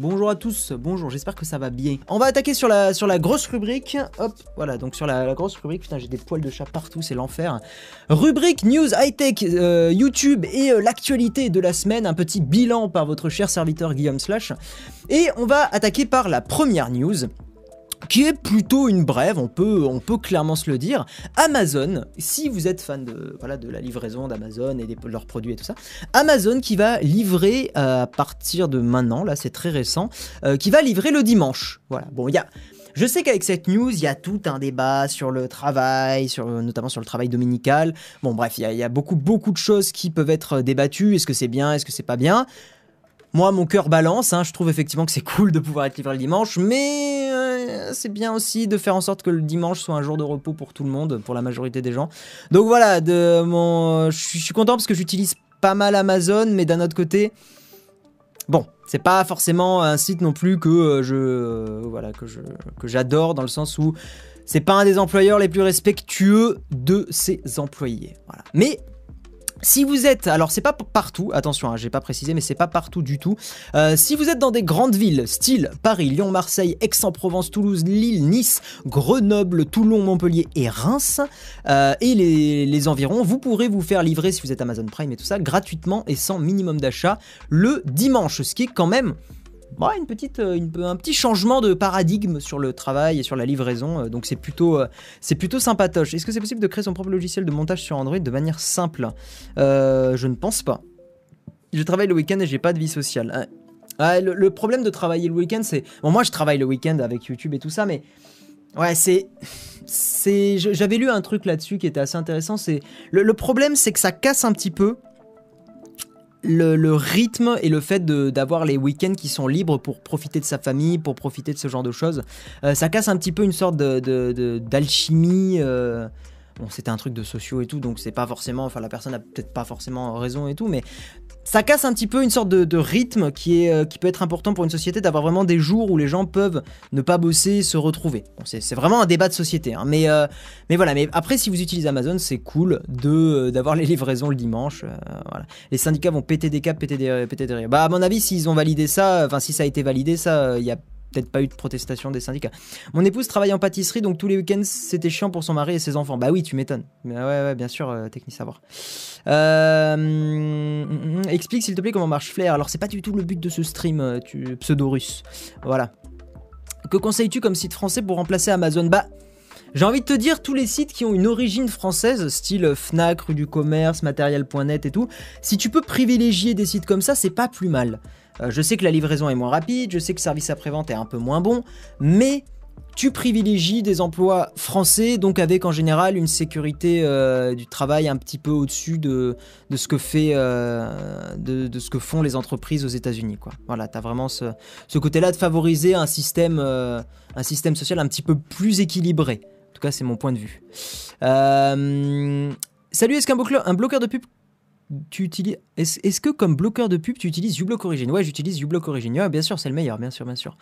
Bonjour à tous, bonjour, j'espère que ça va bien. On va attaquer sur la, grosse rubrique. Hop, voilà, donc sur la, grosse rubrique. Putain, j'ai des poils de chat partout, c'est l'enfer. Rubrique News High-Tech, euh, YouTube et euh, l'actualité de la semaine. Un petit bilan par votre cher serviteur Guillaume Slash. Et on va attaquer par la première news qui est plutôt une brève, on peut, on peut clairement se le dire. Amazon, si vous êtes fan de, voilà, de la livraison d'Amazon et de leurs produits et tout ça, Amazon qui va livrer euh, à partir de maintenant, là c'est très récent, euh, qui va livrer le dimanche. Voilà, bon, il y a... Je sais qu'avec cette news, il y a tout un débat sur le travail, sur, notamment sur le travail dominical. Bon, bref, il y, a, il y a beaucoup, beaucoup de choses qui peuvent être débattues. Est-ce que c'est bien, est-ce que c'est pas bien? Moi, mon cœur balance, hein, je trouve effectivement que c'est cool de pouvoir être livré le dimanche, mais euh, c'est bien aussi de faire en sorte que le dimanche soit un jour de repos pour tout le monde, pour la majorité des gens. Donc voilà, je suis content parce que j'utilise pas mal Amazon, mais d'un autre côté, bon, c'est pas forcément un site non plus que euh, je, euh, voilà, que je, que j'adore dans le sens où c'est pas un des employeurs les plus respectueux de ses employés. Voilà. Mais si vous êtes, alors c'est pas partout, attention, hein, j'ai pas précisé, mais c'est pas partout du tout. Euh, si vous êtes dans des grandes villes, style Paris, Lyon, Marseille, Aix-en-Provence, Toulouse, Lille, Nice, Grenoble, Toulon, Montpellier et Reims, euh, et les, les, environs, vous pourrez vous faire livrer, si vous êtes Amazon Prime et tout ça, gratuitement et sans minimum d'achat le dimanche, ce qui est quand même une petite, euh, un petit changement de paradigme sur le travail et sur la livraison. Euh, donc c'est plutôt, euh, c'est plutôt sympatoche. Est-ce que c'est possible de créer son propre logiciel de montage sur Android de manière simple? Je ne pense pas. Je travaille le week-end et j'ai pas de vie sociale. Ah, le, problème de travailler le week-end, c'est bon, moi je travaille le week-end avec YouTube et tout ça, mais ouais, c'est, c'est, j'avais lu un truc là-dessus qui était assez intéressant. C'est le problème, c'est que ça casse un petit peu le, rythme et le fait d'avoir les week-ends qui sont libres pour profiter de sa famille, pour profiter de ce genre de choses, euh, ça casse un petit peu une sorte d'alchimie. De, euh, bon, c'était un truc de sociaux et tout, donc c'est pas forcément. Enfin, la personne a peut-être pas forcément raison et tout, mais ça casse un petit peu une sorte de, rythme qui, est, euh, qui peut être important pour une société d'avoir vraiment des jours où les gens peuvent ne pas bosser, se retrouver. c'est vraiment un débat de société, hein. mais, euh, mais voilà. Mais après, si vous utilisez Amazon, c'est cool euh, d'avoir les livraisons le dimanche. Les syndicats vont péter des câbles, péter des, péter des rires. Bah à mon avis, s'ils ont validé ça, enfin si ça a été validé, ça, il y a peut-être pas eu de protestation des syndicats. Mon épouse travaille en pâtisserie, donc tous les week-ends c'était chiant pour son mari et ses enfants. Bah oui, tu m'étonnes. Ouais, ouais, bien sûr, euh, technique savoir. Euh, explique s'il te plaît comment marche Flair. Alors c'est pas du tout le but de ce stream, euh, tu, pseudo-russe. Voilà. Que conseilles-tu comme site français pour remplacer Amazon? Bah. J'ai envie de te dire, tous les sites qui ont une origine française, style Fnac, rue du commerce, matériel.net et tout, si tu peux privilégier des sites comme ça, c'est pas plus mal. Euh, je sais que la livraison est moins rapide, je sais que le service après-vente est un peu moins bon, mais tu privilégies des emplois français, donc avec en général une sécurité euh, du travail un petit peu au-dessus de, de, ce que fait, euh, de, ce que font les entreprises aux États-Unis. Voilà, tu as vraiment ce, côté-là de favoriser un système, social un petit peu plus équilibré. En tout cas, c'est mon point de vue. salut, est-ce qu'un bloqueur, bloqueur de pub tu utilises. Est-ce que comme bloqueur de pub, tu utilises uBlock Origin? Ouais, j'utilise uBlock Origin. Bien sûr, c'est le meilleur, bien sûr, bien sûr.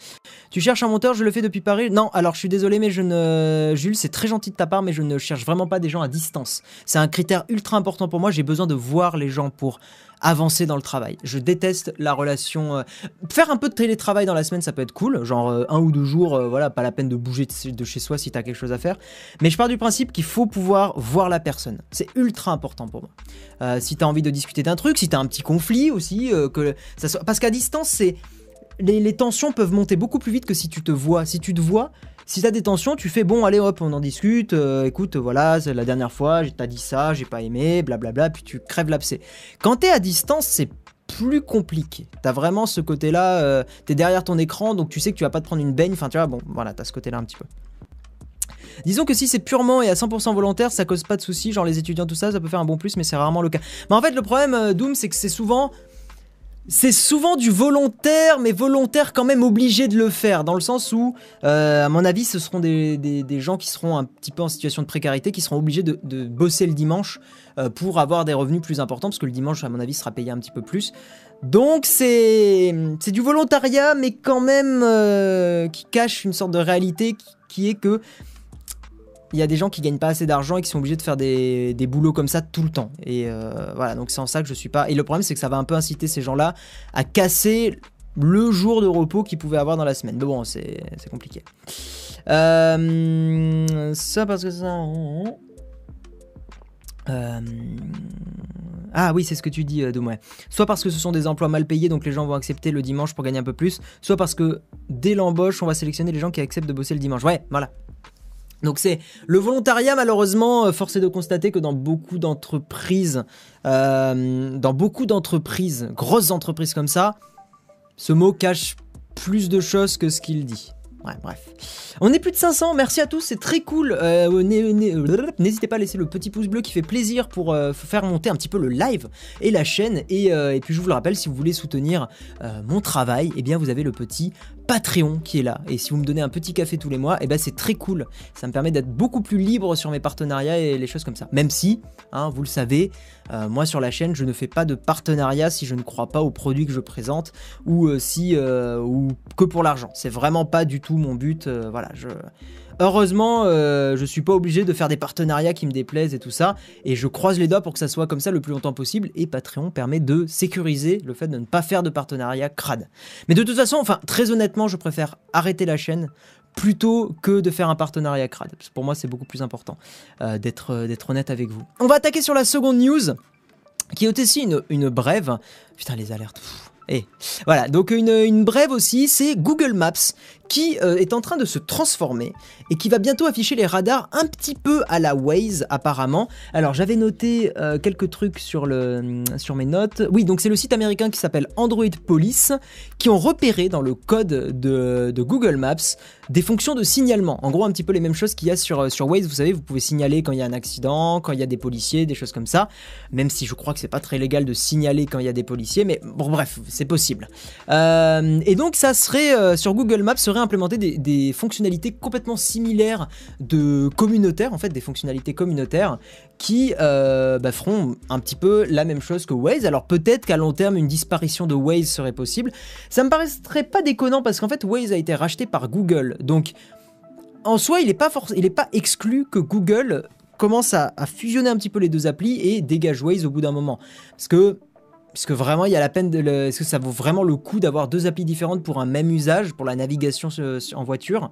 Tu cherches un monteur, je le fais depuis Paris? Non, alors je suis désolé, mais je ne. Jules, c'est très gentil de ta part, mais je ne cherche vraiment pas des gens à distance. C'est un critère ultra important pour moi. J'ai besoin de voir les gens pour avancer dans le travail. Je déteste la relation. Euh, faire un peu de télétravail dans la semaine, ça peut être cool, genre euh, un ou deux jours, euh, voilà, pas la peine de bouger de chez soi si t'as quelque chose à faire. Mais je pars du principe qu'il faut pouvoir voir la personne. C'est ultra important pour moi. si t'as envie de discuter d'un truc, si t'as un petit conflit aussi, que ça soit... parce qu'à distance, c'est les, tensions peuvent monter beaucoup plus vite que si tu te vois. Si tu te vois, si t'as des tensions, tu fais bon, allez hop, on en discute. Euh, écoute, voilà, c'est la dernière fois, t'as dit ça, j'ai pas aimé, blablabla, puis tu crèves l'abcès. Quand t'es à distance, c'est plus compliqué. T'as vraiment ce côté-là, euh, t'es derrière ton écran, donc tu sais que tu vas pas te prendre une baigne. Enfin, tu vois, bon, voilà, t'as ce côté-là un petit peu. Disons que si c'est purement et à 100% volontaire, ça cause pas de soucis, genre les étudiants, tout ça, ça peut faire un bon plus, mais c'est rarement le cas. Mais en fait, le problème, euh, Doom, c'est que c'est souvent c'est souvent du volontaire, mais volontaire quand même obligé de le faire, dans le sens où, euh, à mon avis, ce seront des, gens qui seront un petit peu en situation de précarité, qui seront obligés de, bosser le dimanche euh, pour avoir des revenus plus importants, parce que le dimanche, à mon avis, sera payé un petit peu plus. Donc c'est du volontariat, mais quand même euh, qui cache une sorte de réalité qui est que il y a des gens qui gagnent pas assez d'argent et qui sont obligés de faire des, des boulots comme ça tout le temps. Et euh, voilà, donc c'est en ça que je suis pas. Et le problème, c'est que ça va un peu inciter ces gens-là à casser le jour de repos qu'ils pouvaient avoir dans la semaine. Mais bon, c'est compliqué. Euh, ça parce que ça... Euh, ah oui, c'est ce que tu dis, Doom, Soit parce que ce sont des emplois mal payés, donc les gens vont accepter le dimanche pour gagner un peu plus, soit parce que dès l'embauche, on va sélectionner les gens qui acceptent de bosser le dimanche. Ouais, voilà. Donc c'est le volontariat, malheureusement, euh, force est de constater que dans beaucoup d'entreprises, dans beaucoup d'entreprises, grosses entreprises comme ça, ce mot cache plus de choses que ce qu'il dit. Ouais, bref. On est plus de 500, merci à tous, c'est très cool. Euh, n'hésitez pas à laisser le petit pouce bleu qui fait plaisir pour euh, faire monter un petit peu le live et la chaîne. Et, euh, et puis je vous le rappelle, si vous voulez soutenir mon travail, eh bien vous avez le petit Patreon qui est là. Et si vous me donnez un petit café tous les mois, eh ben c'est très cool. Ça me permet d'être beaucoup plus libre sur mes partenariats et les choses comme ça. Même si, hein, vous le savez, euh, moi sur la chaîne, je ne fais pas de partenariat si je ne crois pas aux produits que je présente ou euh, si euh, ou que pour l'argent. C'est vraiment pas du tout mon but. voilà, je Heureusement, je suis pas obligé de faire des partenariats qui me déplaisent et tout ça, et je croise les doigts pour que ça soit comme ça le plus longtemps possible, et Patreon permet de sécuriser le fait de ne pas faire de partenariat crade. Mais de toute façon, enfin, très honnêtement, je préfère arrêter la chaîne plutôt que de faire un partenariat crade. pour moi, c'est beaucoup plus important euh, d'être euh, d'être honnête avec vous. On va attaquer sur la seconde news, qui est aussi une, une brève. Putain, les alertes. Et voilà, donc une, brève aussi, c'est Google Maps qui euh, est en train de se transformer et qui va bientôt afficher les radars un petit peu à la Waze apparemment. Alors j'avais noté euh, quelques trucs sur, le, sur mes notes. Oui, donc c'est le site américain qui s'appelle Android Police qui ont repéré dans le code de, de, Google Maps des fonctions de signalement. En gros, un petit peu les mêmes choses qu'il y a sur, sur Waze. Vous savez, vous pouvez signaler quand il y a un accident, quand il y a des policiers, des choses comme ça. Même si je crois que c'est pas très légal de signaler quand il y a des policiers, mais bon, bref, c'est possible. Euh, et donc ça serait euh, sur Google Maps serait implémenté des, fonctionnalités complètement similaires de communautaires, en fait des fonctionnalités communautaires qui euh, bah, feront un petit peu la même chose que Waze. Alors peut-être qu'à long terme une disparition de Waze serait possible. Ça me paraîtrait pas déconnant parce qu'en fait Waze a été racheté par Google, donc en soi il n'est pas, pas exclu que Google commence à, à, fusionner un petit peu les deux applis et dégage Waze au bout d'un moment. Parce que est-ce que vraiment il y a la peine Est-ce que ça vaut vraiment le coup d'avoir deux applis différentes pour un même usage, pour la navigation en voiture?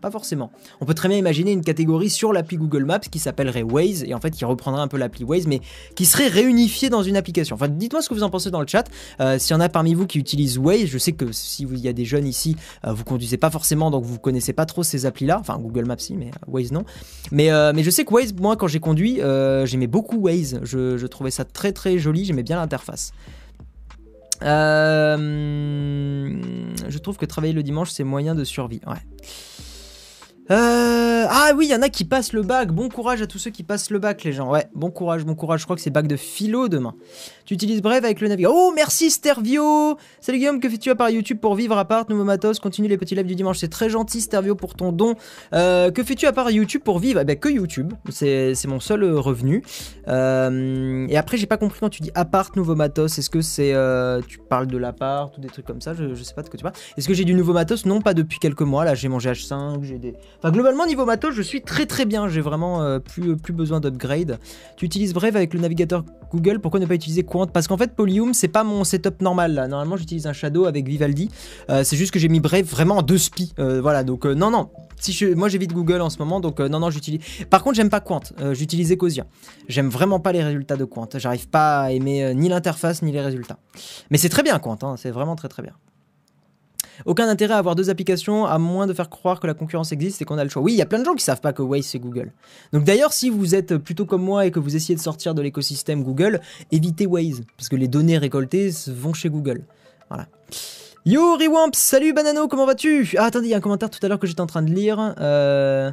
Pas forcément. On peut très bien imaginer une catégorie sur l'appli Google Maps qui s'appellerait Waze et en fait qui reprendrait un peu l'appli Waze mais qui serait réunifiée dans une application. Enfin, dites-moi ce que vous en pensez dans le chat. Euh, S'il y en a parmi vous qui utilisent Waze, je sais que si il y a des jeunes ici, euh, vous conduisez pas forcément donc vous connaissez pas trop ces applis-là. Enfin, Google Maps si, mais euh, Waze non. Mais, euh, mais je sais que Waze, moi quand j'ai conduit, j'aimais beaucoup Waze. Je, je trouvais ça très très joli, j'aimais bien l'interface. Je trouve que travailler le dimanche, c'est moyen de survie. Ouais. Euh, ah oui, il y en a qui passent le bac. Bon courage à tous ceux qui passent le bac, les gens. Ouais, bon courage, bon courage. Je crois que c'est bac de philo demain. Tu utilises Brave avec le navigateur. Oh, merci Stervio Salut Guillaume, que fais-tu à part YouTube pour vivre à part Nouveau matos, continue les petits lives du dimanche. C'est très gentil Stervio pour ton don. Euh, que fais-tu à part YouTube pour vivre? Eh ben, que YouTube. C'est mon seul euh, revenu. et après, j'ai pas compris quand tu dis appart, nouveau matos. Est-ce que c'est. tu parles de l'appart ou des trucs comme ça? Je, je sais pas de quoi tu parles. Est-ce que j'ai du nouveau matos? Non, pas depuis quelques mois. Là, j'ai mangé H5, j'ai des. Enfin, globalement, niveau matos, je suis très très bien. J'ai vraiment euh, plus, besoin d'upgrade. Tu utilises Brave avec le navigateur Google. Pourquoi ne pas utiliser Quant? Parce qu'en fait, Polyum, c'est pas mon setup normal. Là. Normalement, j'utilise un Shadow avec Vivaldi. Euh, c'est juste que j'ai mis Brave vraiment en deux spi. Euh, voilà, donc non, non. Si je, moi j'évite Google en ce moment, donc non, non, j'utilise. Par contre, j'aime pas Quant, j'utilise Ecosia. J'aime vraiment pas les résultats de Quant. J'arrive pas à aimer ni l'interface ni les résultats. Mais c'est très bien Quant, hein. c'est vraiment très très bien. Aucun intérêt à avoir deux applications à moins de faire croire que la concurrence existe et qu'on a le choix. Oui, il y a plein de gens qui savent pas que Waze c'est Google. Donc d'ailleurs, si vous êtes plutôt comme moi et que vous essayez de sortir de l'écosystème Google, évitez Waze parce que les données récoltées vont chez Google. Voilà. Yo Rewamp, salut Banano, comment vas-tu? Ah attendez, il y a un commentaire tout à l'heure que j'étais en train de lire. Ah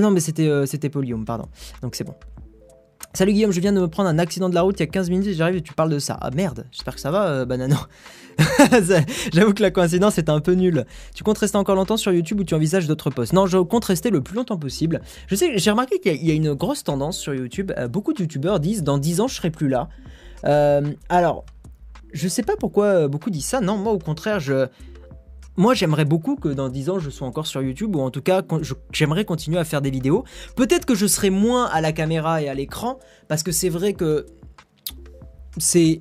non, mais c'était euh, c'était pardon. Donc c'est bon. Salut Guillaume, je viens de me prendre un accident de la route il y a 15 minutes j'arrive et tu parles de ça. Ah merde, j'espère que ça va, euh, Banano. J'avoue que la coïncidence est un peu nulle. Tu comptes rester encore longtemps sur YouTube ou tu envisages d'autres posts? Non, je compte rester le plus longtemps possible. Je sais, j'ai remarqué qu'il y, a une grosse tendance sur YouTube. Euh, beaucoup de YouTubeurs disent dans 10 ans je serai plus là. Euh, alors, je sais pas pourquoi beaucoup disent ça. Non, moi au contraire, je moi, j'aimerais beaucoup que dans 10 ans, je sois encore sur YouTube, ou en tout cas, j'aimerais continuer à faire des vidéos. Peut-être que je serai moins à la caméra et à l'écran, parce que c'est vrai que c'est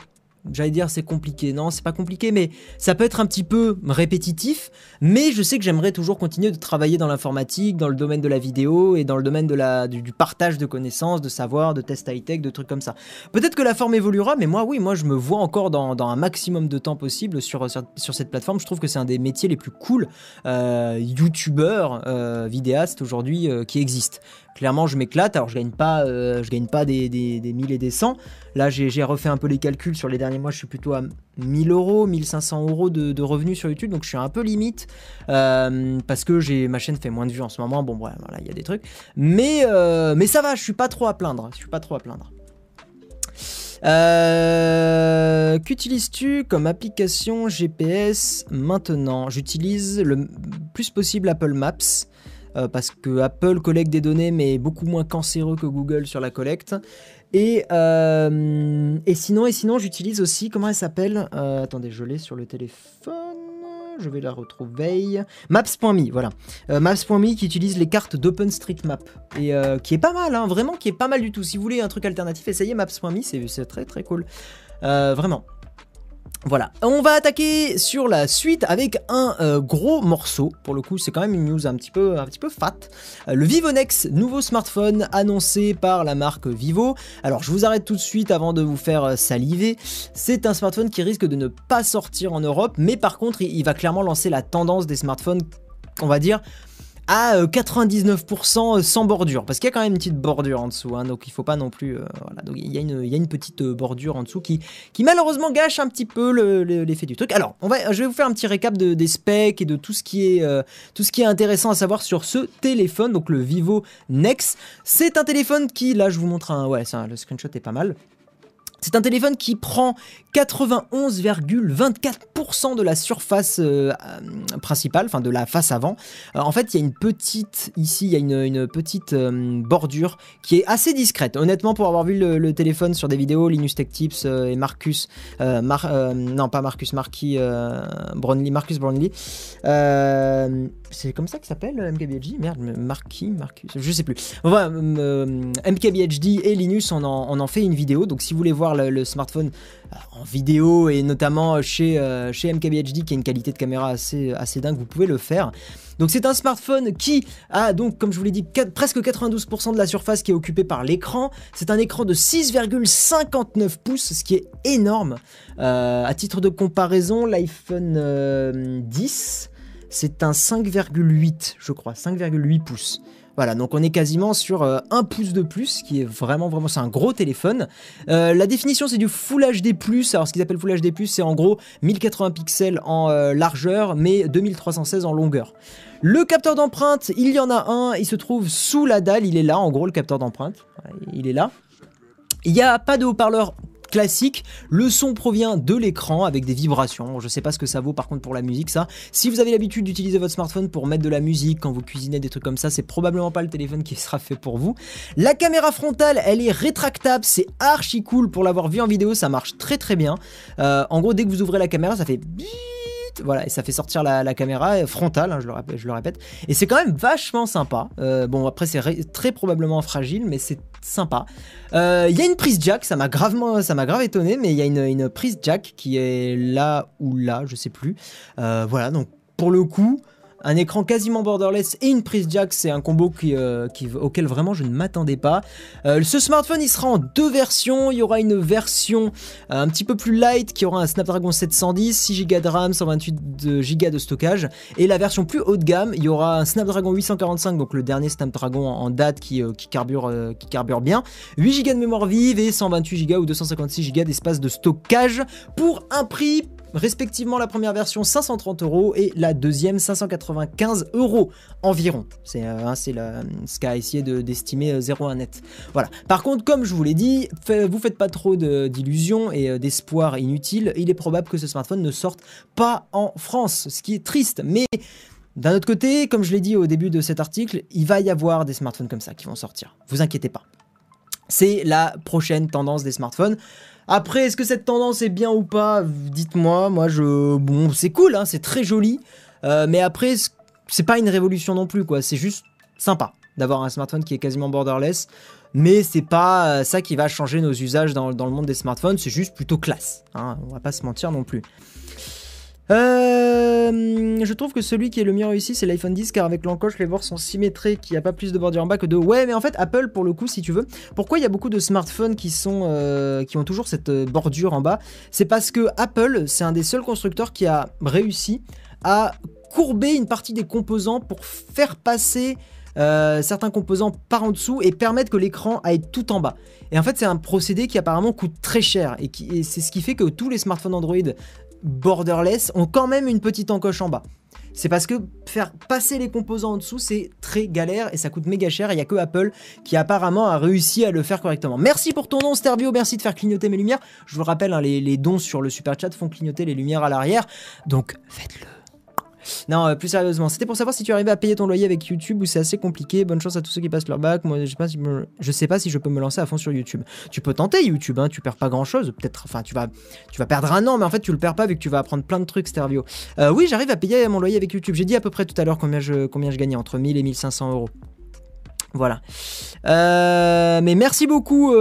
j'allais dire c'est compliqué. Non, c'est pas compliqué, mais ça peut être un petit peu répétitif. Mais je sais que j'aimerais toujours continuer de travailler dans l'informatique, dans le domaine de la vidéo et dans le domaine du, partage de connaissances, de savoir, de tests high-tech, de trucs comme ça. Peut-être que la forme évoluera, mais moi, oui, moi, je me vois encore dans, un maximum de temps possible sur, sur, cette plateforme. Je trouve que c'est un des métiers les plus cool, euh, youtubeur, euh, vidéaste aujourd'hui euh, qui existe. Clairement, je m'éclate. Alors, je gagne pas, euh, je gagne pas des, des, des 1000 et des 100. Là, j'ai refait un peu les calculs sur les derniers mois. Je suis plutôt à 1000 euros, 1500 euros de, revenus sur YouTube. Donc, je suis un peu limite euh, parce que j'ai ma chaîne fait moins de vues en ce moment. Bon, voilà, il y a des trucs. Mais, euh, mais ça va, je suis pas trop à plaindre. Je suis pas trop à plaindre. Qu'utilises-tu comme application GPS maintenant? J'utilise le plus possible Apple Maps. Euh, parce que Apple collecte des données mais beaucoup moins cancéreux que Google sur la collecte. Et, euh, sinon, et sinon j'utilise aussi, comment elle s'appelle euh, Attendez, je l'ai sur le téléphone je vais la retrouver. Maps.me, voilà. Maps.me qui utilise les cartes d'OpenStreetMap. Et qui est pas mal, hein, vraiment, qui est pas mal du tout. Si vous voulez un truc alternatif, essayez Maps.me, c'est très très cool. vraiment. Voilà, on va attaquer sur la suite avec un euh, gros morceau. Pour le coup, c'est quand même une news un petit peu, fat. Euh, le Vivo Nex, nouveau smartphone annoncé par la marque Vivo. Alors, je vous arrête tout de suite avant de vous faire euh, saliver. C'est un smartphone qui risque de ne pas sortir en Europe, mais par contre, il va clairement lancer la tendance des smartphones, on va dire, à 99% euh, sans bordure, parce qu'il y a quand même une petite bordure en dessous, hein, donc il faut pas non plus... Euh, voilà, il y, a une, petite euh, bordure en dessous qui, malheureusement gâche un petit peu l'effet du truc. Alors, on va, je vais vous faire un petit récap de, des specs et de tout ce, qui est, tout ce qui est intéressant à savoir sur ce téléphone, donc le Vivo Nex. C'est un téléphone qui, là je vous montre un... Ouais, ça, le screenshot est pas mal. C'est un téléphone qui prend 91,24% de la surface euh, euh, principale, enfin de la face avant. Euh, en fait, il y a une petite, ici, il y a une, petite bordure qui est assez discrète. Honnêtement, pour avoir vu le, téléphone sur des vidéos, Linus Tech Tips et Marcus, non pas Marcus, Marquis Brownlee, Marcus Brownlee, c'est comme ça qu'il s'appelle MKBHD Merde, Marquis, Marcus, je sais plus. Enfin, MKBHD et Linus, on en, fait une vidéo, donc si vous voulez voir le, smartphone en vidéo et notamment chez, euh, chez MKBHD qui a une qualité de caméra assez, assez dingue, vous pouvez le faire. Donc c'est un smartphone qui a donc, comme je vous l'ai dit, presque 92% de la surface qui est occupée par l'écran. C'est un écran de 6,59 pouces, ce qui est énorme. Euh, à titre de comparaison, l'iPhone 10, c'est un 5,8, je crois, 5,8 pouces. Voilà, donc on est quasiment sur euh, un pouce de plus, qui est vraiment, vraiment, c'est un gros téléphone. Euh, la définition, c'est du Full HD+. Alors, ce qu'ils appellent Full HD+, c'est en gros 1080 pixels en euh, largeur, mais 2316 en longueur. Le capteur d'empreinte, il y en a un, il se trouve sous la dalle, il est là, en gros, le capteur d'empreinte. Il est là. Il n'y a pas de haut-parleur classique. Le son provient de l'écran avec des vibrations. Je sais pas ce que ça vaut par contre pour la musique ça. Si vous avez l'habitude d'utiliser votre smartphone pour mettre de la musique quand vous cuisinez des trucs comme ça, c'est probablement pas le téléphone qui sera fait pour vous. La caméra frontale, elle est rétractable, c'est archi cool pour l'avoir vu en vidéo, ça marche très très bien. Euh, en gros, dès que vous ouvrez la caméra, ça fait voilà, et ça fait sortir la, caméra frontale, hein, je, le répète, et c'est quand même vachement sympa. Euh, bon, après, c'est très probablement fragile, mais c'est sympa. Euh, il y a une prise jack, ça m'a gravement, ça m'a grave étonné, mais il y a une, prise jack qui est là ou là, je sais plus. Euh, voilà, donc pour le coup, un écran quasiment borderless et une prise jack, c'est un combo euh, auquel vraiment je ne m'attendais pas. Euh, ce smartphone, il sera en deux versions. Il y aura une version euh, un petit peu plus light qui aura un Snapdragon 710, 6 Go de RAM, 128 Go de stockage. Et la version plus haut de gamme, il y aura un Snapdragon 845, donc le dernier Snapdragon en, date qui, qui, carbure, qui carbure bien. 8 Go de mémoire vive et 128 Go ou 256 Go d'espace de stockage pour un prix respectivement la première version 530 euros et la deuxième 595 euros environ. C'est euh, ce qu'a essayé d'estimer de, 01 net. Voilà. Par contre, comme je vous l'ai dit, vous faites pas trop d'illusions et euh, d'espoir inutiles. Il est probable que ce smartphone ne sorte pas en France, ce qui est triste. Mais d'un autre côté, comme je l'ai dit au début de cet article, il va y avoir des smartphones comme ça qui vont sortir. Vous inquiétez pas. C'est la prochaine tendance des smartphones. Après, est-ce que cette tendance est bien ou pas? Dites-moi. Moi, je. Bon, c'est cool, hein, c'est très joli. Euh, mais après, c'est pas une révolution non plus, quoi. C'est juste sympa d'avoir un smartphone qui est quasiment borderless. mais c'est pas ça qui va changer nos usages dans, le monde des smartphones, c'est juste plutôt classe. Hein, on va pas se mentir non plus. Euh, je trouve que celui qui est le mieux réussi, c'est l'iPhone 10, car avec l'encoche, les bords sont symétriques, il n'y a pas plus de bordure en bas que de... Ouais, mais en fait, Apple, pour le coup, si tu veux, pourquoi il y a beaucoup de smartphones qui, sont, euh, ont toujours cette euh, bordure en bas? C'est parce que Apple, c'est un des seuls constructeurs qui a réussi à courber une partie des composants pour faire passer certains composants par en dessous et permettre que l'écran aille tout en bas. Et en fait, c'est un procédé qui apparemment coûte très cher et, et c'est ce qui fait que tous les smartphones Android borderless ont quand même une petite encoche en bas. C'est parce que faire passer les composants en dessous, c'est très galère et ça coûte méga cher. Il n'y a que Apple qui apparemment a réussi à le faire correctement. Merci pour ton nom, Stervio. Merci de faire clignoter mes lumières. Je vous le rappelle, hein, les dons sur le super chat font clignoter les lumières à l'arrière. Donc faites-le. Non, euh, plus sérieusement, c'était pour savoir si tu arrivais à payer ton loyer avec YouTube ou c'est assez compliqué. Bonne chance à tous ceux qui passent leur bac. Moi, je sais pas si, je sais pas si je peux me lancer à fond sur YouTube. Tu peux tenter YouTube, hein, tu perds pas grand chose. Peut-être, enfin, tu vas, tu vas perdre un an, mais en fait, tu le perds pas vu que tu vas apprendre plein de trucs, Stervio. Euh, oui, j'arrive à payer mon loyer avec YouTube. J'ai dit à peu près tout à l'heure combien je, gagnais, entre 1000 et 1500 euros. Voilà. Euh, mais merci beaucoup,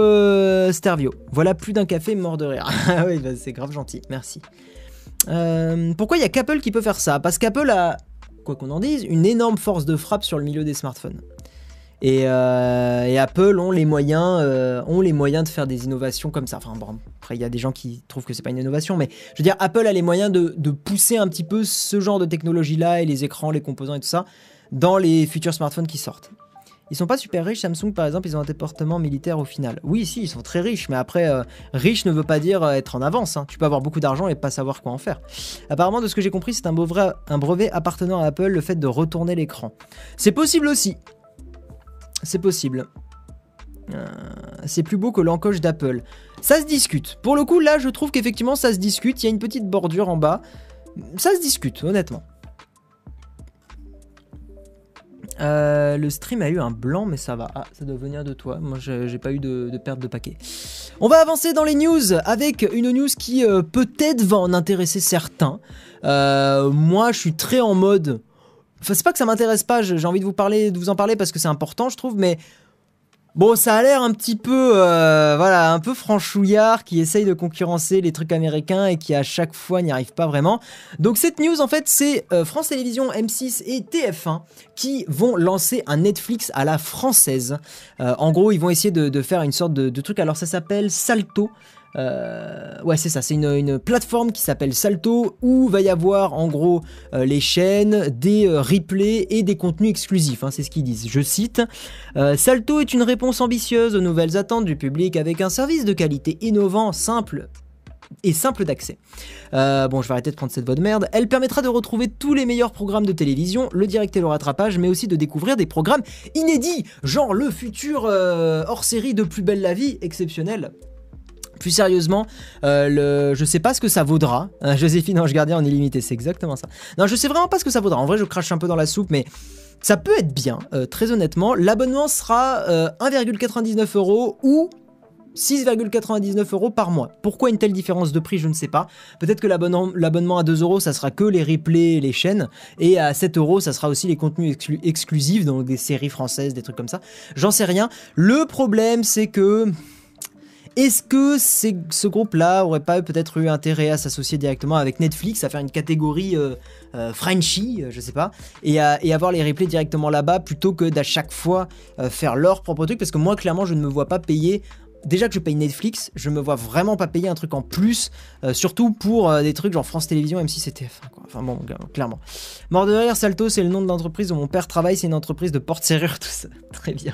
Stervio. Voilà plus d'un café mort de rire. Ah oui, bah, c'est grave gentil. Merci. Euh, pourquoi il y a qu'Apple qui peut faire ça? Parce qu'Apple a, quoi qu'on en dise, une énorme force de frappe sur le milieu des smartphones. Et, euh, Apple ont les moyens, euh, ont les moyens de faire des innovations comme ça. Enfin bon, après il y a des gens qui trouvent que c'est pas une innovation, mais je veux dire Apple a les moyens de, de pousser un petit peu ce genre de technologie là et les écrans, les composants et tout ça dans les futurs smartphones qui sortent. Ils sont pas super riches, Samsung par exemple, ils ont un département militaire au final. Oui, si, ils sont très riches, mais après, euh, riche ne veut pas dire euh, être en avance. Hein. Tu peux avoir beaucoup d'argent et pas savoir quoi en faire. Apparemment, de ce que j'ai compris, c'est un brevet, appartenant à Apple, le fait de retourner l'écran. C'est possible aussi. C'est possible. Euh, c'est plus beau que l'encoche d'Apple. Ça se discute. Pour le coup, là, je trouve qu'effectivement, ça se discute. Il y a une petite bordure en bas. Ça se discute, honnêtement. Euh, le stream a eu un blanc, mais ça va. Ah, ça doit venir de toi. Moi, j'ai pas eu de, perte de paquet. On va avancer dans les news avec une news qui euh, peut-être va en intéresser certains. Euh, moi, je suis très en mode. Enfin, c'est pas que ça m'intéresse pas. J'ai envie de vous parler, de vous en parler parce que c'est important, je trouve, mais Bon, ça a l'air un petit peu, euh, voilà, un peu franchouillard qui essaye de concurrencer les trucs américains et qui à chaque fois n'y arrive pas vraiment. Donc cette news, en fait, c'est euh, France Télévisions, M6 et TF1 qui vont lancer un Netflix à la française. Euh, en gros, ils vont essayer de, faire une sorte de, de truc. Alors ça s'appelle Salto. Euh, ouais, c'est ça, c'est une, plateforme qui s'appelle Salto où va y avoir en gros euh, les chaînes, des euh, replays et des contenus exclusifs. Hein, c'est ce qu'ils disent. Je cite Salto est une réponse ambitieuse aux nouvelles attentes du public avec un service de qualité innovant, simple et simple d'accès. bon, je vais arrêter de prendre cette voix de merde. Elle permettra de retrouver tous les meilleurs programmes de télévision, le direct et le rattrapage, mais aussi de découvrir des programmes inédits, genre le futur hors série de Plus belle la vie, exceptionnel. Plus sérieusement, euh, le... je sais pas ce que ça vaudra. Euh, Joséphine Ange Gardien en illimité, c'est exactement ça. Non, je sais vraiment pas ce que ça vaudra. En vrai, je crache un peu dans la soupe, mais ça peut être bien, euh, très honnêtement. L'abonnement sera 1,99 euros ou 6,99 euros par mois. Pourquoi une telle différence de prix, je ne sais pas. Peut-être que l'abonnement à 2 euros, ça sera que les replays, les chaînes, et à 7 euros, ça sera aussi les contenus exclusifs, donc des séries françaises, des trucs comme ça. J'en sais rien. Le problème, c'est que est-ce que ce groupe-là aurait pas peut-être eu intérêt à s'associer directement avec Netflix, à faire une catégorie euh, euh Frenchy, euh, je sais pas, et, avoir les replays directement là-bas plutôt que d'à chaque fois euh, faire leur propre truc? Parce que moi, clairement, je ne me vois pas payer déjà que je paye Netflix, je me vois vraiment pas payer un truc en plus, surtout pour des trucs genre France Télévisions, même si c'était Quoi. Enfin bon, clairement. Mort de rire, Salto, c'est le nom de l'entreprise où mon père travaille, c'est une entreprise de porte-serrure, tout ça. Très bien.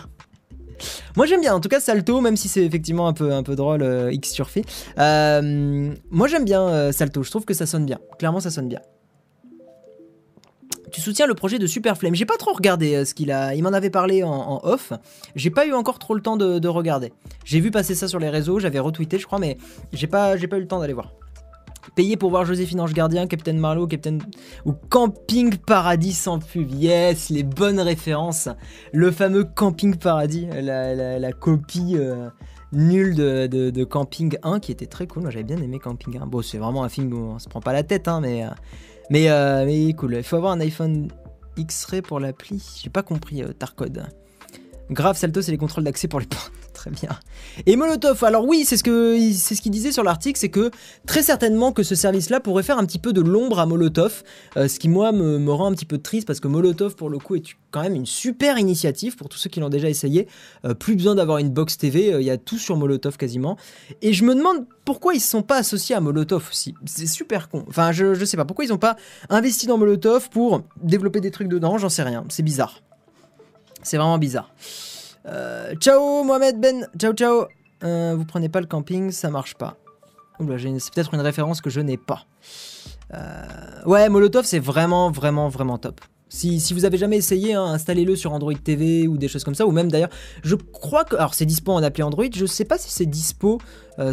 Moi j'aime bien, en tout cas Salto, même si c'est effectivement un peu, un peu drôle, euh, X surfait. Euh, moi j'aime bien euh, Salto, je trouve que ça sonne bien. Clairement ça sonne bien. Tu soutiens le projet de Super Flame. J'ai pas trop regardé ce qu'il a. Il m'en avait parlé en, off. J'ai pas eu encore trop le temps de, de regarder. J'ai vu passer ça sur les réseaux, j'avais retweeté, je crois, mais j'ai pas, j'ai pas eu le temps d'aller voir. Payer pour voir Joséphine Ange Gardien, Captain Marlowe, Captain ou Camping Paradis sans pub. Yes, les bonnes références. Le fameux Camping Paradis, la, copie euh, nulle de, Camping 1 qui était très cool. Moi j'avais bien aimé Camping 1. Bon, c'est vraiment un film où on se prend pas la tête, hein, mais, euh, mais, euh, mais cool. Il faut avoir un iPhone X-Ray pour l'appli. J'ai pas compris Tarcode. Grave, Salto, c'est les contrôles d'accès pour les points. Très bien. Et Molotov, alors oui, c'est ce c'est ce qu'il disait sur l'article, c'est que très certainement que ce service-là pourrait faire un petit peu de l'ombre à Molotov, euh, ce qui moi me, rend un petit peu triste parce que Molotov pour le coup est quand même une super initiative pour tous ceux qui l'ont déjà essayé. Euh, plus besoin d'avoir une box TV, euh, il y a tout sur Molotov quasiment. Et je me demande pourquoi ils ne sont pas associés à Molotov aussi. C'est super con. Enfin, je, je sais pas pourquoi ils n'ont pas investi dans Molotov pour développer des trucs dedans, j'en sais rien. C'est bizarre. C'est vraiment bizarre. Euh, ciao Mohamed Ben, ciao ciao. Euh, vous prenez pas le camping, ça marche pas. c'est peut-être une référence que je n'ai pas. Euh, ouais, Molotov c'est vraiment vraiment vraiment top. Si, vous avez jamais essayé, hein, installez-le sur Android TV ou des choses comme ça, ou même d'ailleurs, je crois que, alors c'est dispo en appli Android, je sais pas si c'est dispo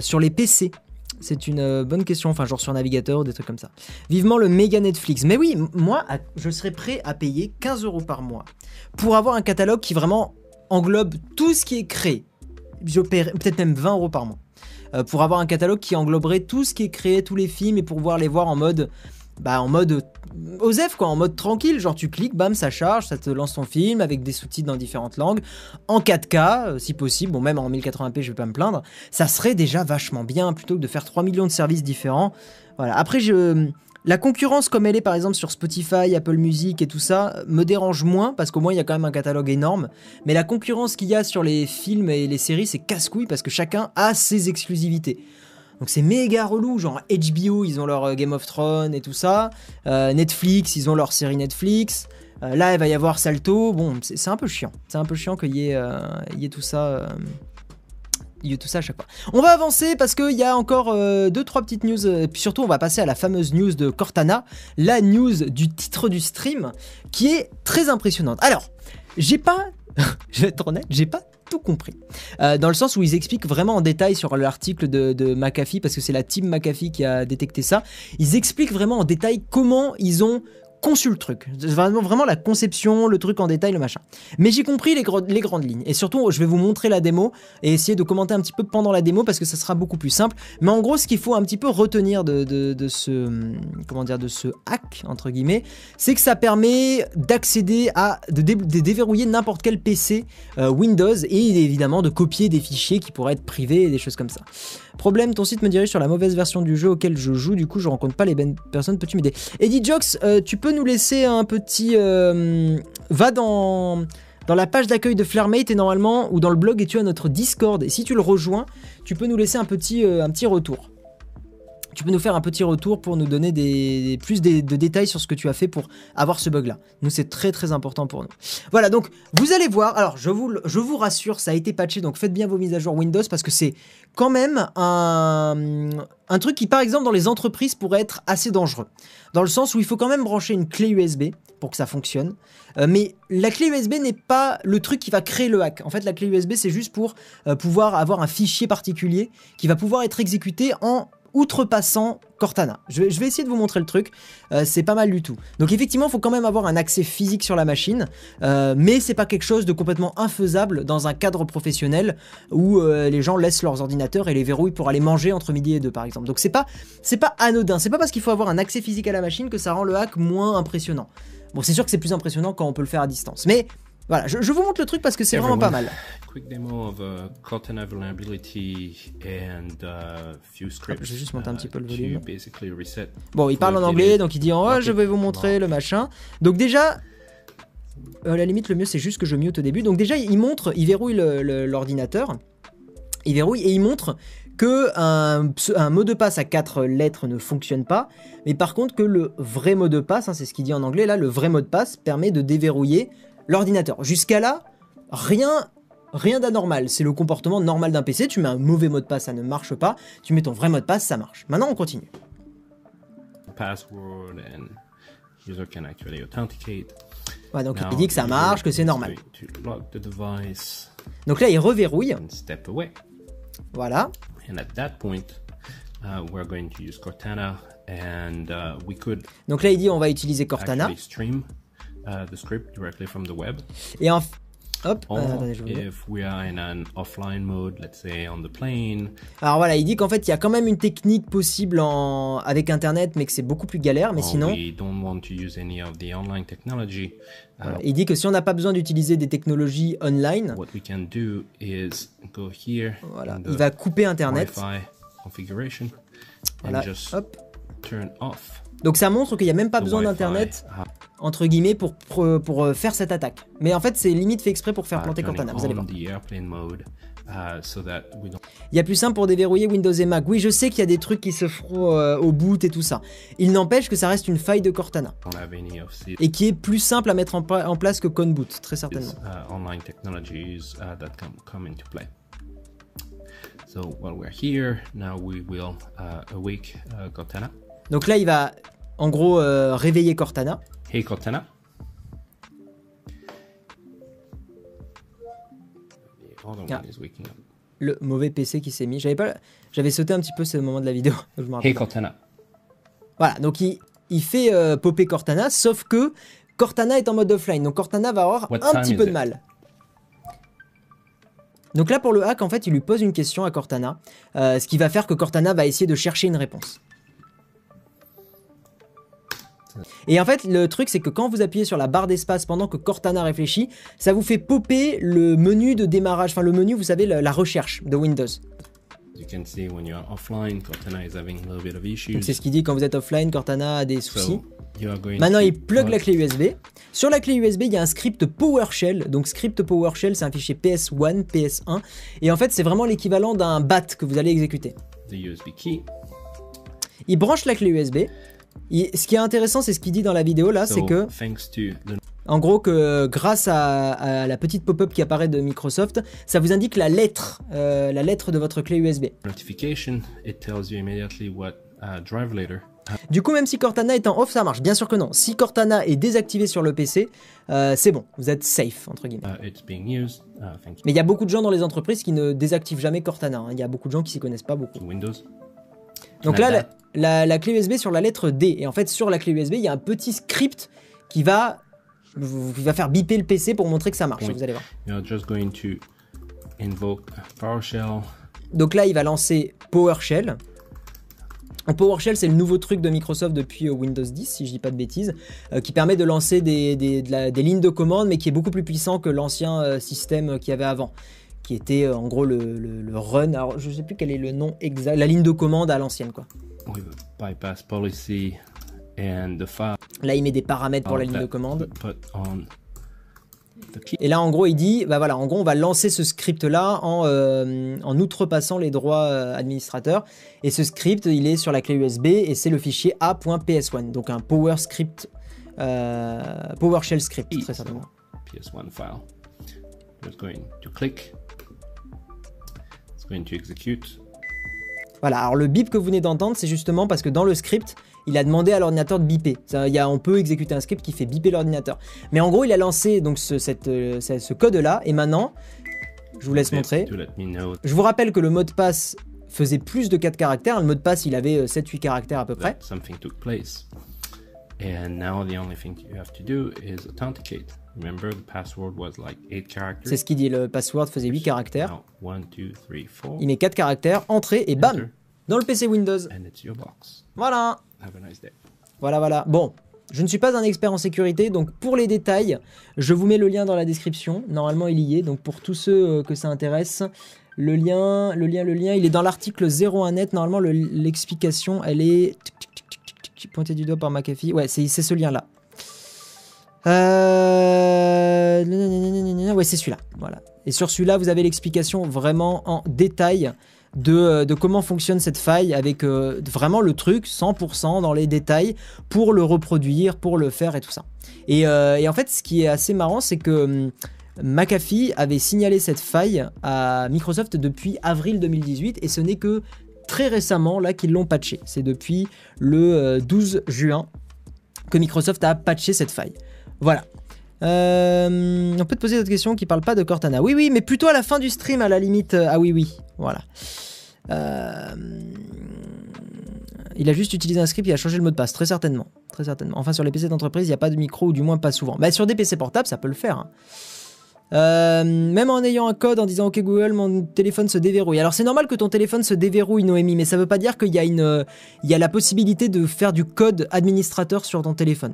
sur les PC. C'est une bonne question, enfin genre sur navigateur ou des trucs comme ça. Vivement le méga Netflix. Mais oui, moi, je serais prêt à payer 15 euros par mois pour avoir un catalogue qui vraiment englobe tout ce qui est créé. Je peut-être même 20 euros par mois. Euh, pour avoir un catalogue qui engloberait tout ce qui est créé, tous les films, et pour pouvoir les voir en mode. Bah, en mode OSEF, quoi, en mode tranquille. Genre, tu cliques, bam, ça charge, ça te lance ton film avec des sous-titres dans différentes langues, en 4K, euh, si possible. Bon, même en 1080p, je vais pas me plaindre. Ça serait déjà vachement bien plutôt que de faire 3 millions de services différents. Voilà. Après, la concurrence comme elle est par exemple sur Spotify, Apple Music et tout ça me dérange moins parce qu'au moins il y a quand même un catalogue énorme. Mais la concurrence qu'il y a sur les films et les séries c'est casse-couille parce que chacun a ses exclusivités. Donc c'est méga relou, genre HBO ils ont leur euh, Game of Thrones et tout ça, euh, Netflix ils ont leur série Netflix, euh, là il va y avoir Salto, bon c'est un peu chiant, c'est un peu chiant qu'il y, y, ait tout ça il tout ça à chaque fois. On va avancer parce qu'il y a encore 2-3 euh, petites news. Et euh, puis surtout, on va passer à la fameuse news de Cortana, la news du titre du stream, qui est très impressionnante. Alors, j'ai pas. je vais être honnête, j'ai pas tout compris. Euh, dans le sens où ils expliquent vraiment en détail sur l'article de, de, McAfee, parce que c'est la team McAfee qui a détecté ça, ils expliquent vraiment en détail comment ils ont conçu le truc. Vraiment, la conception, le truc en détail, le machin. Mais j'ai compris les, les, grandes lignes. Et surtout, je vais vous montrer la démo et essayer de commenter un petit peu pendant la démo parce que ça sera beaucoup plus simple. Mais en gros, ce qu'il faut un petit peu retenir de, de, ce, comment dire, de ce hack, entre guillemets, c'est que ça permet d'accéder à, de, déverrouiller n'importe quel PC euh, Windows et évidemment de copier des fichiers qui pourraient être privés et des choses comme ça. Problème, ton site me dirige sur la mauvaise version du jeu auquel je joue, du coup je rencontre pas les bonnes personnes, peux-tu m'aider? Eddie Jox, euh, tu peux nous laisser un petit... Euh, va dans dans la page d'accueil de Flairmate et normalement, ou dans le blog, et tu as notre Discord. Et si tu le rejoins, tu peux nous laisser un petit, euh, un petit retour tu peux nous faire un petit retour pour nous donner des, plus de détails sur ce que tu as fait pour avoir ce bug-là. Nous, c'est très très important pour nous. Voilà, donc vous allez voir. Alors, je vous, rassure, ça a été patché, donc faites bien vos mises à jour Windows parce que c'est quand même un, un truc qui, par exemple, dans les entreprises pourrait être assez dangereux. Dans le sens où il faut quand même brancher une clé USB pour que ça fonctionne. Euh, mais la clé USB n'est pas le truc qui va créer le hack. En fait, la clé USB, c'est juste pour euh, pouvoir avoir un fichier particulier qui va pouvoir être exécuté en outrepassant Cortana. Je vais, essayer de vous montrer le truc, euh, c'est pas mal du tout. Donc effectivement, il faut quand même avoir un accès physique sur la machine, euh, mais c'est pas quelque chose de complètement infaisable dans un cadre professionnel où euh, les gens laissent leurs ordinateurs et les verrouillent pour aller manger entre midi et deux par exemple. Donc c'est pas, c'est pas anodin, c'est pas parce qu'il faut avoir un accès physique à la machine que ça rend le hack moins impressionnant. Bon, c'est sûr que c'est plus impressionnant quand on peut le faire à distance, mais voilà, je, vous montre le truc parce que c'est vraiment pas mal. Quick demo of uh, and uh, few scripts. je vais juste monter un petit peu le volume. Bon, il parle en anglais, donc il dit oh, je vais vous montrer le machin. Donc déjà, à la limite, le mieux c'est juste que je mute au début. Donc déjà, il montre, il verrouille l'ordinateur. Il verrouille et il montre que un, un, mot de passe à 4 lettres ne fonctionne pas, mais par contre que le vrai mot de passe, hein, c'est ce qu'il dit en anglais là, le vrai mot de passe permet de déverrouiller l'ordinateur. Jusqu'à là, rien rien d'anormal. C'est le comportement normal d'un PC. Tu mets un mauvais mot de passe, ça ne marche pas. Tu mets ton vrai mot de passe, ça marche. Maintenant, on continue. Password and user can actually authenticate. Ouais, donc il dit que ça marche, que c'est normal. Donc là, il reverrouille. Step away. Voilà. And at that point, uh, we're going to use Cortana and uh, we could. Donc là, il dit on va utiliser Cortana. Stream Uh, the script directly from the web. Et en, Hop, Or euh, attendez, je if we are in an offline mode, let's say on the plane, Alors voilà, il dit qu'en fait, il y a quand même une technique possible en... avec Internet, mais que c'est beaucoup plus galère. Mais or sinon, we don't want to use any of the online technology, uh, voilà, il dit que si on n'a pas besoin d'utiliser des technologies online, what we can do is go here voilà, il va couper Internet. Wi-Fi configuration Voilà, and just hop. turn off. Donc ça montre qu'il n'y a même pas besoin d'Internet, Uh, entre guillemets, pour, pour, pour, euh, faire cette attaque. Mais en fait, c'est limite fait exprès pour faire uh, planter Cortana, vous allez voir. uh, Il y a plus simple pour déverrouiller Windows et Mac. Oui, je sais qu'il y a des trucs qui se feront euh, au boot et tout ça. Il n'empêche que ça reste une faille de Cortana. Et qui est plus simple à mettre en, place que Conboot, très certainement. uh, uh. So while we're here, now we will uh, awake uh, Cortana. Donc là, il va en gros euh, réveiller Cortana. Hey Cortana. Up. Le mauvais PC qui s'est mis. J'avais pas, j'avais sauté un petit peu ce moment de la vidéo. je. Hey Cortana. Voilà, donc il, il fait euh, popper Cortana, sauf que Cortana est en mode offline. Donc Cortana va avoir What un petit peu de mal. Donc là, pour le hack, en fait, il lui pose une question à Cortana, euh, ce qui va faire que Cortana va essayer de chercher une réponse. Et en fait, le truc, c'est que quand vous appuyez sur la barre d'espace pendant que Cortana réfléchit, ça vous fait popper le menu de démarrage, enfin le menu, vous savez, la, la recherche de Windows. C'est ce qu'il dit quand vous êtes offline, Cortana a des soucis. Maintenant, il plug la clé USB. Sur la clé USB, il y a un script PowerShell. Donc, script PowerShell, c'est un fichier PS1, PS1. Et en fait, c'est vraiment l'équivalent d'un BAT que vous allez exécuter. Il branche la clé USB. Il- ce qui est intéressant, c'est ce qu'il dit dans la vidéo là, So c'est que, thanks to the en gros, que grâce à, à la petite pop-up qui apparaît de Microsoft, ça vous indique la lettre, euh, la lettre de votre clé USB. notification, it tells you immediately what uh, drive later Du coup, même si Cortana est en off, ça marche. Bien sûr que non. Si Cortana est désactivé sur le PC, euh, c'est bon, vous êtes safe entre guillemets. uh, it's being used. Uh, thank you Mais il y a beaucoup de gens dans les entreprises qui ne désactivent jamais Cortana. hein. Il y a beaucoup de gens qui s'y connaissent pas beaucoup. Windows. Donc là, la, add la- la clé USB sur la lettre D. Et en fait, sur la clé USB, il y a un petit script qui va, qui va faire biper le PC pour montrer que ça marche. Oui. Vous allez voir. You're just going to invoke PowerShell. Donc là, il va lancer PowerShell. En PowerShell, c'est le nouveau truc de Microsoft depuis euh, Windows 10, si je dis pas de bêtises, euh, qui permet de lancer des, des- de la- des lignes de commande, mais qui est beaucoup plus puissant que l'ancien euh, système qu'il y avait avant, qui était euh, en gros le, le- le run. Alors, je sais plus quel est le nom exact, la ligne de commande à l'ancienne, quoi. with bypass policy and the file Là, il met des paramètres pour la ligne that de commande. Et là, en gros, il dit, bah voilà, en gros, on va lancer ce script-là en, euh, en outrepassant les droits euh, administrateurs. Et ce script, il est sur la clé USB et c'est le fichier a.ps1, donc un Power Script, euh, PowerShell script, très certainement. PS1 file. Just going to click. To execute. Voilà, alors le bip que vous venez d'entendre, c'est justement parce que dans le script, il a demandé à l'ordinateur de biper. Ça, il y a, on peut exécuter un script qui fait biper l'ordinateur. Mais en gros, il a lancé donc ce, cette, euh, ce- ce code-là, et maintenant, je vous laisse montrer. Je vous rappelle que le mot de passe faisait plus de 4 caractères. Le mot de passe, il avait 7-8 caractères à peu près. something took place. And now the only thing you have to do is authenticate. Remember, the password was like eight characters? C'est ce qu'il dit, le password faisait 8 caractères. Now, one, two, three, four, Il met 4 caractères, entrée et bam. Dans le PC Windows. and it's your box. Voilà Have a nice day. Voilà, voilà. Bon, je ne suis pas un expert en sécurité, donc pour les détails, je vous mets le lien dans la description. Normalement, il y est, donc pour tous ceux euh, que ça intéresse, le lien, le lien, le lien, il est dans l'article 01net. Normalement, le- l'explication, elle est pointée du doigt par McAfee. Ouais, c'est ce lien-là. Euh... Ouais, c'est celui-là. Voilà. Et sur celui-là, vous avez l'explication vraiment en détail de, euh, comment fonctionne cette faille avec euh, vraiment le truc 100% dans les détails pour le reproduire, pour le faire et tout ça. Et, euh, et en fait, ce qui est assez marrant, c'est que hum, McAfee avait signalé cette faille à Microsoft depuis avril 2018 et ce n'est que très récemment là qu'ils l'ont patché. C'est depuis le euh, 12 juin que Microsoft a patché cette faille. Voilà. Euh, on peut te poser d'autres questions qui parlent pas de Cortana. Oui, oui, mais plutôt à la fin du stream, à la limite. Euh, Ah oui, oui, voilà. Euh, il a juste utilisé un script, il a changé le mot de passe, très certainement. Très certainement. Enfin, sur les PC d'entreprise, il n'y a pas de micro, ou du moins pas souvent. Bah, sur des PC portables, ça peut le faire. hein. Même en ayant un code en disant OK Google, mon téléphone se déverrouille. Alors c'est normal que ton téléphone se déverrouille, Noémie, mais ça veut pas dire qu'il y a une, il y a la possibilité de faire du code administrateur sur ton téléphone.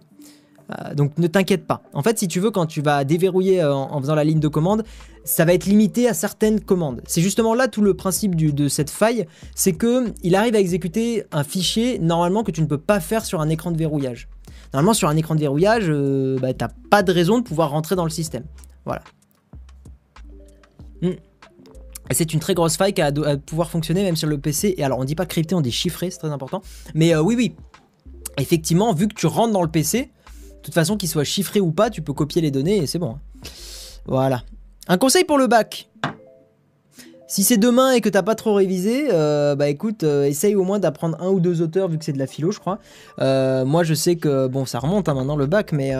Euh, donc ne t'inquiète pas. En fait, si tu veux, quand tu vas déverrouiller euh, en, faisant la ligne de commande, ça va être limité à certaines commandes. C'est justement là tout le principe de cette faille, c'est que il arrive à exécuter un fichier normalement que tu ne peux pas faire sur un écran de verrouillage. Normalement, sur un écran de verrouillage, euh, bah, pas de raison de pouvoir rentrer dans le système. Voilà. Hmm. C'est une très grosse faille qui a à pouvoir fonctionner même sur le PC. Et alors, on dit pas crypté, on dit chiffré, c'est très important. Mais oui, oui. Effectivement, vu que tu rentres dans le PC, toute façon, qu'il soit chiffré ou pas, tu peux copier les données et c'est bon. Voilà. Un conseil pour le bac. Si c'est demain et que t'as pas trop révisé, euh, bah écoute, euh, essaye au moins d'apprendre un ou deux auteurs vu que c'est de la philo, je crois. Euh, moi, je sais que bon, ça remonte hein, maintenant le bac, mais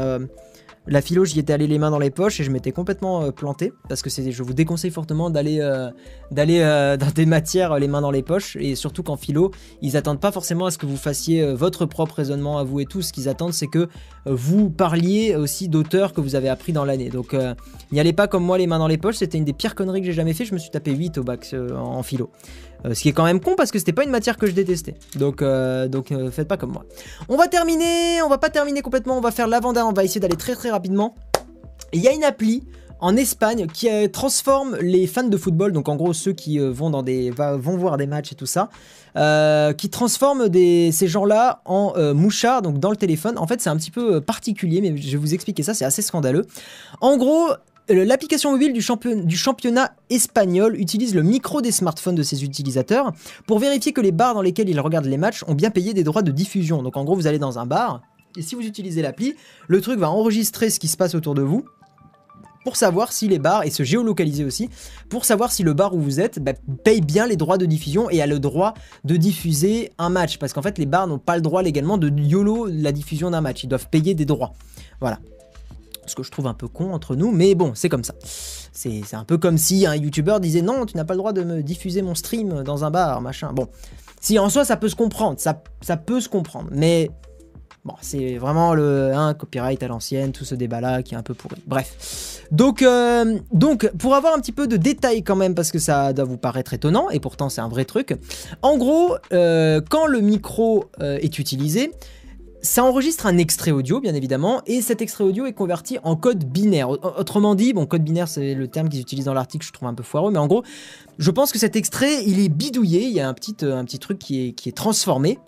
la philo, j'y étais allé les mains dans les poches et je m'étais complètement euh, planté parce que je vous déconseille fortement d'aller euh, euh, dans des matières les mains dans les poches et surtout qu'en philo, ils attendent pas forcément à ce que vous fassiez votre propre raisonnement à vous et tout. Ce qu'ils attendent, c'est que vous parliez aussi d'auteurs que vous avez appris dans l'année. Donc, n'y allez pas comme moi les mains dans les poches. C'était une des pires conneries que j'ai jamais fait. Je me suis tapé 8 au bac en philo. Euh, ce qui est quand même con parce que c'était pas une matière que je détestais. Donc, euh, donc euh, faites pas comme moi. On va terminer, on va pas terminer complètement, on va faire l'avant-dernière, on va essayer d'aller très très rapidement. Il y a une appli en Espagne qui transforme les fans de football, donc en gros ceux qui vont, dans des, vont voir des matchs et tout ça, qui transforme ces gens-là en mouchards donc dans le téléphone. En fait, c'est un petit peu particulier, mais je vais vous expliquer ça, c'est assez scandaleux. En gros, l'application mobile du, championnat espagnol utilise le micro des smartphones de ses utilisateurs pour vérifier que les bars dans lesquels ils regardent les matchs ont bien payé des droits de diffusion. Donc en gros, vous allez dans un bar, et si vous utilisez l'appli, le truc va enregistrer ce qui se passe autour de vous pour savoir si les bars, et se géolocaliser aussi, pour savoir si le bar où vous êtes bah, paye bien les droits de diffusion et a le droit de diffuser un match. Parce qu'en fait, les bars n'ont pas le droit légalement de YOLO la diffusion d'un match. Ils doivent payer des droits. Voilà ce que je trouve un peu con entre nous, mais bon, c'est comme ça. C'est un peu comme si un youtubeur disait non, tu n'as pas le droit de me diffuser mon stream dans un bar, machin. Bon, si en soi ça peut se comprendre, ça, peut se comprendre, mais bon, c'est vraiment le copyright à l'ancienne, tout ce débat-là qui est un peu pourri. Bref. Donc, euh, donc, pour avoir un petit peu de détails quand même, parce que ça doit vous paraître étonnant, et pourtant c'est un vrai truc, en gros, euh, quand le micro euh, est utilisé, ça enregistre un extrait audio, bien évidemment, et cet extrait audio est converti en code binaire. Autrement dit, bon, code binaire, c'est le terme qu'ils utilisent dans l'article, je trouve un peu foireux, mais en gros, je pense que cet extrait, il est bidouillé, il y a un petit, euh, un petit truc qui est, qui est transformé,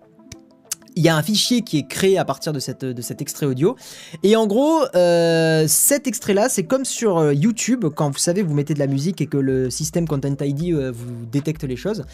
il y a un fichier qui est créé à partir de, cette, de cet extrait audio. Et en gros, euh, cet extrait-là, c'est comme sur euh, YouTube, quand vous savez, vous mettez de la musique et que le système Content ID vous détecte les choses.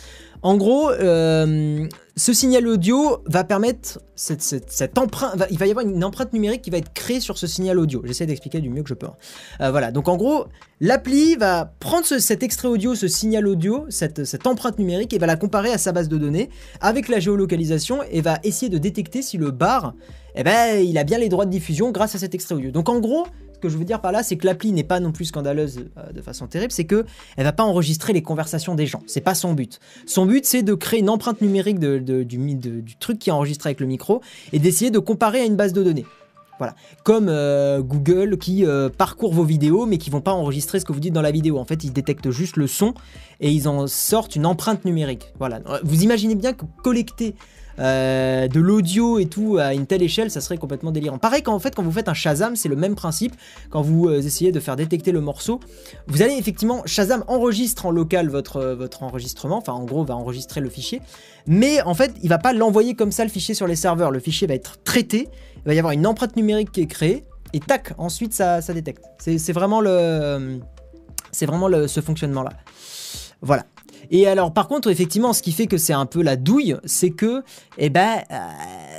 En gros, ce signal audio va permettre cette, empreinte. il va y avoir une empreinte numérique qui va être créée sur ce signal audio. J'essaie d'expliquer du mieux que je peux. Hein. voilà. Donc en gros, l'appli va prendre cet extrait audio, ce signal audio, cette, empreinte numérique, et va la comparer à sa base de données avec la géolocalisation et va essayer de détecter si le bar, eh ben, il a bien les droits de diffusion grâce à cet extrait audio. Donc en gros, que je veux dire par là, c'est que l'appli n'est pas non plus scandaleuse euh, de façon terrible, c'est que elle va pas enregistrer les conversations des gens. C'est pas son but. Son but, c'est de créer une empreinte numérique du truc qui est enregistré avec le micro et d'essayer de comparer à une base de données. Voilà. Comme euh, Google qui euh, parcourt vos vidéos mais qui vont pas enregistrer ce que vous dites dans la vidéo. En fait, ils détectent juste le son et ils en sortent une empreinte numérique. Voilà. Vous imaginez bien que collecter euh, de l'audio et tout à une telle échelle, ça serait complètement délirant. Pareil qu'en fait, quand vous faites un Shazam, c'est le même principe. Quand vous euh, essayez de faire détecter le morceau, vous allez effectivement, Shazam enregistre en local votre, euh, votre enregistrement, enfin en gros, va enregistrer le fichier, mais en fait, il va pas l'envoyer comme ça le fichier sur les serveurs. Le fichier va être traité, il va y avoir une empreinte numérique qui est créée, et tac, ensuite ça, ça détecte. C'est vraiment le. C'est vraiment le, ce fonctionnement-là. Voilà. Et alors, par contre, effectivement, ce qui fait que c'est un peu la douille, c'est que, eh ben, euh,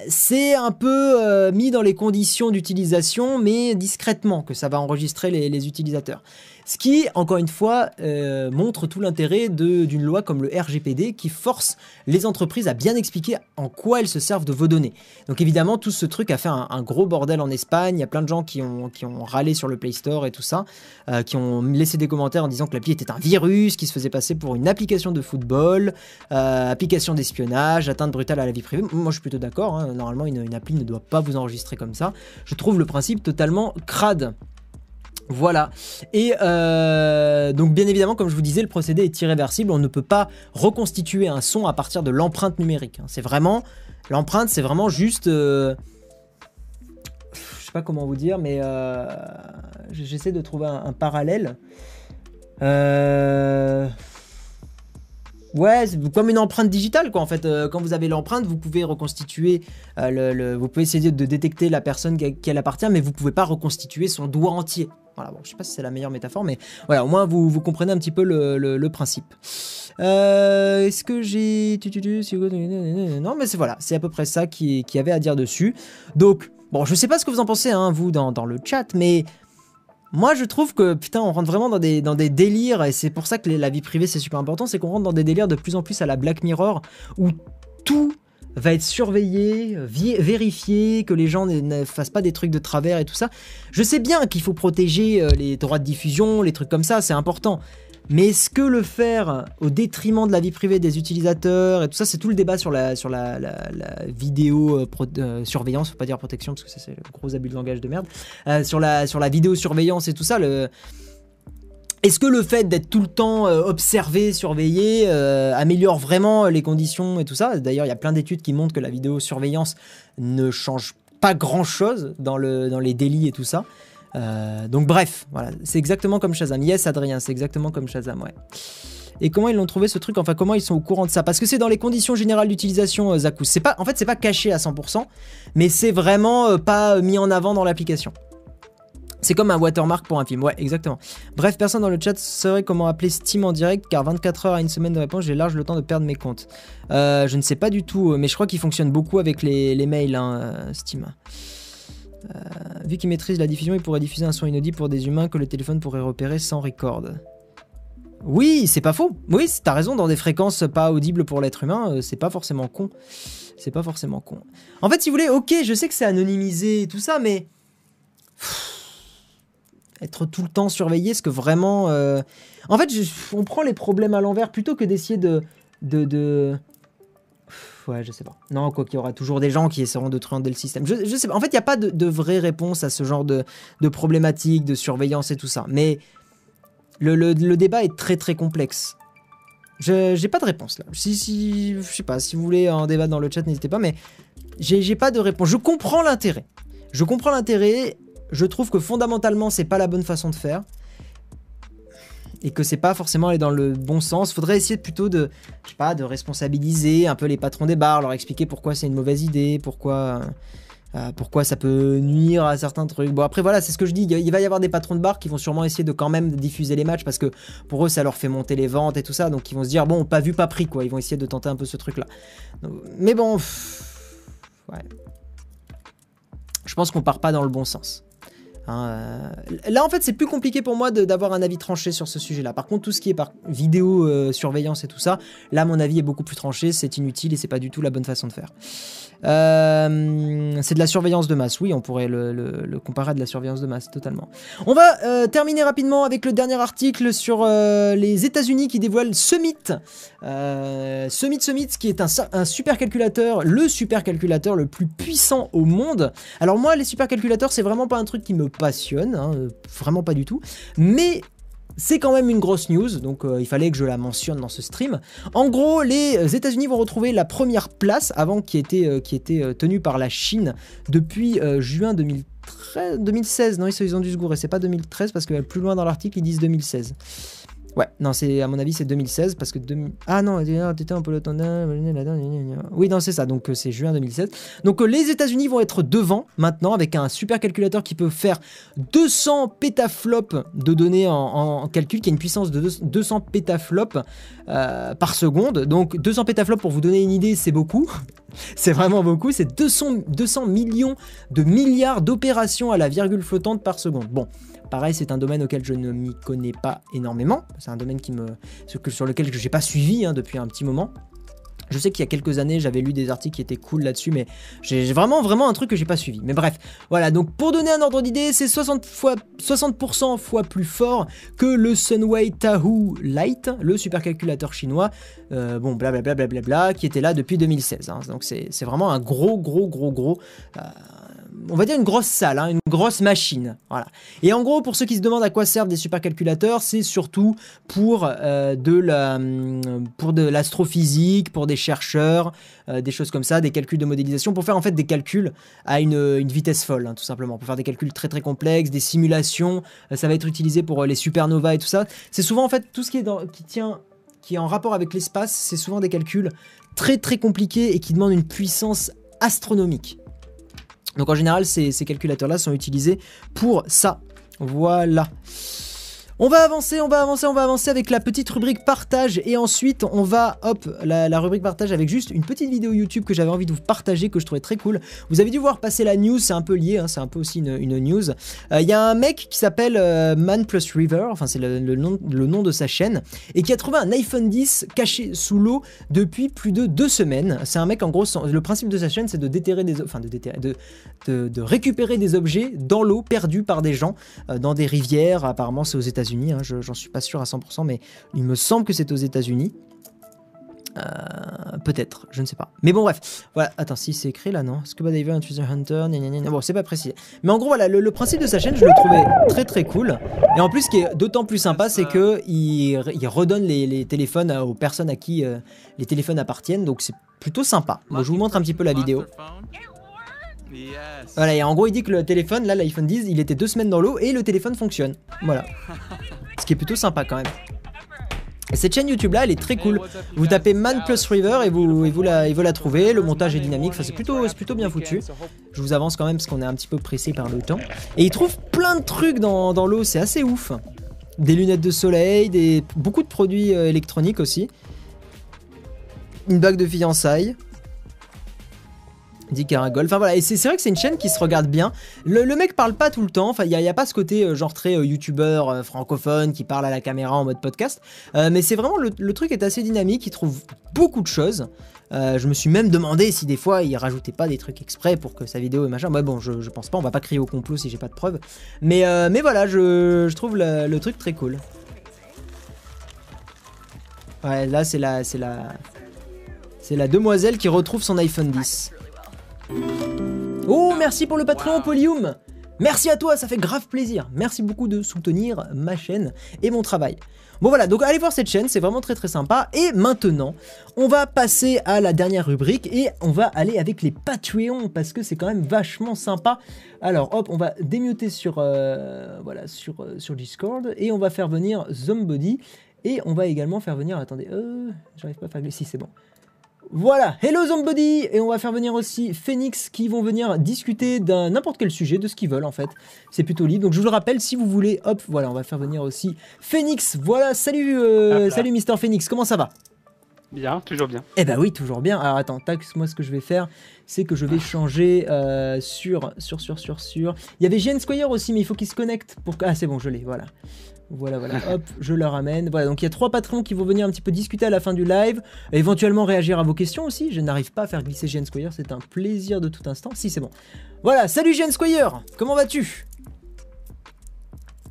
c'est un peu euh, mis dans les conditions d'utilisation, mais discrètement, que ça va enregistrer les utilisateurs. Ce qui, encore une fois, euh, montre tout l'intérêt d'une loi comme le RGPD qui force les entreprises à bien expliquer en quoi elles se servent de vos données. Donc évidemment, tout ce truc a fait un, gros bordel en Espagne. Il y a plein de gens qui ont, râlé sur le Play Store et tout ça, euh, qui ont laissé des commentaires en disant que l'appli était un virus, qui se faisait passer pour une application de football, euh, application d'espionnage, atteinte brutale à la vie privée. Moi, je suis plutôt d'accord. Hein. Normalement, une appli ne doit pas vous enregistrer comme ça. Je trouve le principe totalement crade. Voilà. Et euh, donc bien évidemment, comme je vous disais, le procédé est irréversible. On ne peut pas reconstituer un son à partir de l'empreinte numérique. hein. C'est vraiment l'empreinte, c'est vraiment juste. euh, je sais pas comment vous dire, mais euh, j'essaie de trouver un, parallèle. Euh, Ouais, c'est comme une empreinte digitale, quoi. En fait, Euh, quand vous avez l'empreinte, vous pouvez reconstituer, euh, le, vous pouvez essayer de détecter la personne qui, qui elle appartient, mais vous pouvez pas reconstituer son doigt entier. Voilà, bon, je sais pas si c'est la meilleure métaphore, mais voilà, au moins vous, vous comprenez un petit peu le, le- principe. Euh, Est-ce que j'ai... Non, mais c'est voilà, c'est à peu près ça qui, qui avait à dire dessus. Donc, bon, je sais pas ce que vous en pensez, hein, vous, dans, dans le chat, mais moi, je trouve que putain, on rentre vraiment dans des, délires, et c'est pour ça que la vie privée c'est super important, c'est qu'on rentre dans des délires de plus en plus à la Black Mirror, où tout va être surveillé, vérifié, que les gens ne, ne fassent pas des trucs de travers et tout ça. Je sais bien qu'il faut protéger euh, les droits de diffusion, les trucs comme ça, c'est important. Mais est-ce que le faire au détriment de la vie privée des utilisateurs et tout ça, c'est tout le débat sur la, sur la, la- vidéo euh, pro- euh, surveillance, faut pas dire protection parce que c'est le gros abus de langage de merde. Euh, sur la sur la vidéosurveillance et tout ça, est-ce que le fait d'être tout le temps euh, observé, surveillé, euh, améliore vraiment les conditions et tout ça? D'ailleurs, il y a plein d'études qui montrent que la vidéosurveillance ne change pas grand-chose dans, le, dans les délits et tout ça. Euh, donc bref, voilà, c'est exactement comme Shazam. Yes, Adrien, c'est exactement comme Shazam, ouais. Et comment ils l'ont trouvé ce truc? Enfin, comment ils sont au courant de ça? Parce que c'est dans les conditions générales d'utilisation, euh, Zakus. C'est pas, en fait, c'est pas caché à 100%, mais c'est vraiment euh, pas mis en avant dans l'application. C'est comme un watermark pour un film, ouais, exactement. Bref, personne dans le chat saurait comment appeler Steam en direct, car 24 heures à une semaine de réponse, j'ai large le temps de perdre mes comptes. Je ne sais pas du tout, mais je crois qu'il fonctionne beaucoup avec les, mails, hein, Steam. Euh, vu qu'il maîtrise la diffusion, il pourrait diffuser un son inaudible pour des humains que le téléphone pourrait repérer sans record. Oui, c'est pas faux. Oui, t'as raison, dans des fréquences pas audibles pour l'être humain, euh, c'est pas forcément con. C'est pas forcément con. En fait, si vous voulez, ok, je sais que c'est anonymisé et tout ça, mais être tout le temps surveillé, est-ce que vraiment... euh, En fait, on prend les problèmes à l'envers plutôt que d'essayer de... de, de... Ouais, je sais pas. Non, quoi qu'il y aura toujours des gens qui essaieront de truander le système. Je, sais pas. En fait, il n'y a pas de, vraie réponse à ce genre de, problématiques, de surveillance et tout ça. Mais le, débat est très très complexe. Je j'ai pas de réponse là. Si, si, je sais pas, si vous voulez en débat dans le chat, n'hésitez pas, mais j'ai pas de réponse. Je comprends l'intérêt. Je comprends l'intérêt. Je trouve que fondamentalement, c'est pas la bonne façon de faire. Et que c'est pas forcément aller dans le bon sens. Faudrait essayer plutôt de, je sais pas, de responsabiliser un peu les patrons des bars, leur expliquer pourquoi c'est une mauvaise idée, pourquoi. euh, pourquoi ça peut nuire à certains trucs. Bon après voilà, c'est ce que je dis, il va y avoir des patrons de bars qui vont sûrement essayer de quand même diffuser les matchs parce que pour eux ça leur fait monter les ventes et tout ça, donc ils vont se dire bon pas vu pas pris quoi, ils vont essayer de tenter un peu ce truc là. Mais bon, ouais. Je pense qu'on part pas dans le bon sens. Hein, euh, là en fait c'est plus compliqué pour moi d'avoir un avis tranché sur ce sujet là. Par contre tout ce qui est par vidéo euh, surveillance et tout ça, là mon avis est beaucoup plus tranché, c'est inutile et c'est pas du tout la bonne façon de faire. Euh, c'est de la surveillance de masse, oui, on pourrait le, comparer à de la surveillance de masse, totalement. On va euh, terminer rapidement avec le dernier article sur euh, les États-Unis qui dévoilent Summit. Summit Summit, qui est un, supercalculateur, le supercalculateur le plus puissant au monde. Alors moi, les supercalculateurs, c'est vraiment pas un truc qui me passionne, hein, vraiment pas du tout. Mais c'est quand même une grosse news, donc euh, il fallait que je la mentionne dans ce stream. En gros, les États-Unis vont retrouver la première place avant qui était, euh, qui euh, tenue par la Chine depuis juin 2013, 2016. Non, ils ils ont dû se gourer, c'est pas 2013 parce que plus loin dans l'article ils disent 2016. Ouais, non, c'est à mon avis c'est 2016 parce que 2000... ah non, t'étais un le temps. Oui, non, c'est ça. Donc euh, c'est juin 2016. Donc euh, les États-Unis vont être devant maintenant avec un supercalculateur qui peut faire 200 pétaflops de données en, en calcul, qui a une puissance de 200 pétaflops euh, par seconde. Donc 200 pétaflops pour vous donner une idée, c'est beaucoup. c'est vraiment beaucoup. C'est 200, 200 millions de milliards d'opérations à la virgule flottante par seconde. Bon. Pareil, c'est un domaine auquel je ne m'y connais pas énormément. C'est un domaine qui me, sur lequel je n'ai pas suivi hein, depuis un petit moment. Je sais qu'il y a quelques années, j'avais lu des articles qui étaient cool là-dessus, mais j'ai vraiment, vraiment un truc que j'ai pas suivi. Mais bref, voilà. Donc pour donner un ordre d'idée, c'est 60 fois, 60% fois plus fort que le Sunway Tahoo Lite, le supercalculateur chinois. Euh, bon, blablabla, bla, bla, bla, qui était là depuis 2016. Hein. Donc c'est vraiment un gros, gros, gros, gros. Euh, on va dire une grosse salle, hein, une grosse machine. Voilà. Et en gros, pour ceux qui se demandent à quoi servent des supercalculateurs, c'est surtout pour euh, de la, pour de l'astrophysique, pour des chercheurs, euh, des choses comme ça, des calculs de modélisation, pour faire en fait des calculs à une, vitesse folle, hein, tout simplement, pour faire des calculs très très complexes, des simulations. euh, ça va être utilisé pour les supernovas et tout ça. C'est souvent en fait tout ce qui est dans, qui tient, qui est en rapport avec l'espace, c'est souvent des calculs très très compliqués et qui demandent une puissance astronomique. Donc en général, ces, calculateurs-là sont utilisés pour ça. Voilà. On va avancer, on va avancer, on va avancer avec la petite rubrique partage et ensuite on va, hop, la, rubrique partage avec juste une petite vidéo YouTube que j'avais envie de vous partager, que je trouvais très cool. Vous avez dû voir passer la news, c'est un peu lié, hein, c'est un peu aussi une, news. Euh, Il y a un mec qui s'appelle euh, Man Plus River, enfin c'est le, nom, de sa chaîne, et qui a trouvé un iPhone 10 caché sous l'eau depuis plus de deux semaines. C'est un mec en gros, le principe de sa chaîne c'est de déterrer des, enfin de récupérer des objets dans l'eau perdus par des gens euh, dans des rivières. Apparemment, c'est aux États-Unis. hein, je- J'en suis pas sûr à 100%, mais il me semble que c'est aux États-Unis. Euh, Peut-être, je ne sais pas. Mais bon, bref. Voilà. Attends, si c'est écrit là, non? Scuba Diver Treasure Hunter. gna gna gna gna? Bon, c'est pas précis. Mais en gros, voilà, le, principe de sa chaîne, je le trouvais très très cool. Et en plus, ce qui est d'autant plus sympa, c'est que il, redonne les, téléphones aux personnes à qui euh, les téléphones appartiennent. Donc c'est plutôt sympa. Bon, je vous montre un petit peu la vidéo. Voilà, et en gros, il dit que le téléphone, là, l'iPhone 10, il était deux semaines dans l'eau et le téléphone fonctionne. Voilà. Ce qui est plutôt sympa quand même. Et cette chaîne YouTube là, elle est très cool. Vous tapez Man Plus River et vous, et vous, la, et vous la trouvez. Le montage est dynamique, enfin, c'est plutôt, plutôt bien foutu. Je vous avance quand même parce qu'on est un petit peu pressé par le temps. Et il trouve plein de trucs dans, dans l'eau, c'est assez ouf. Des lunettes de soleil, des, beaucoup de produits euh, électroniques aussi. Une bague de fiançailles. 10 caragol. Enfin voilà, et c'est vrai que c'est une chaîne qui se regarde bien. Le, le mec parle pas tout le temps, enfin il n'y a, pas ce côté euh, genre très euh, youtubeur euh, francophone qui parle à la caméra en mode podcast. Mais c'est vraiment, le, truc est assez dynamique, il trouve beaucoup de choses. Je me suis même demandé si des fois il rajoutait pas des trucs exprès pour que sa vidéo et machin. Ouais, bon, je, pense pas, on va pas crier au complot si j'ai pas de preuves. Mais, mais voilà, je, je trouve le, le truc très cool. Ouais, là c'est la, c'est la, c'est la demoiselle qui retrouve son iPhone 10. Oh, merci pour le Patreon, Polium Merci à toi, ça fait grave plaisir. Merci beaucoup de soutenir ma chaîne et mon travail. Bon voilà, donc allez voir cette chaîne, c'est vraiment très très sympa. Et maintenant, on va passer à la dernière rubrique et on va aller avec les Patreons parce que c'est quand même vachement sympa. Alors hop, on va démuter sur, euh, voilà, sur, euh, sur Discord et on va faire venir Zombody et on va également faire venir, attendez, euh, j'arrive pas à faire, si c'est bon. Voilà, hello Zombody Et on va faire venir aussi Phoenix qui vont venir discuter d'un n'importe quel sujet, de ce qu'ils veulent en fait. C'est plutôt libre. Donc je vous le rappelle, si vous voulez, hop, voilà, on va faire venir aussi Phoenix. Voilà, salut, euh, salut Mister Phoenix, comment ça va? Bien, toujours bien. eh ben oui, toujours bien. Alors attends, tac, moi ce que je vais faire, c'est que je vais changer euh, sur, sur, sur, sur, sur. Il y avait GN Squire aussi, mais il faut qu'il se connecte pour. Ah c'est bon, je l'ai, voilà. Voilà, voilà, hop, je le ramène. Voilà, donc il y a trois patrons qui vont venir un petit peu discuter à la fin du live, éventuellement réagir à vos questions aussi. Je n'arrive pas à faire glisser GN Squire, c'est un plaisir de tout instant. Si, c'est bon. Voilà, salut GN Squire, comment vas-tu?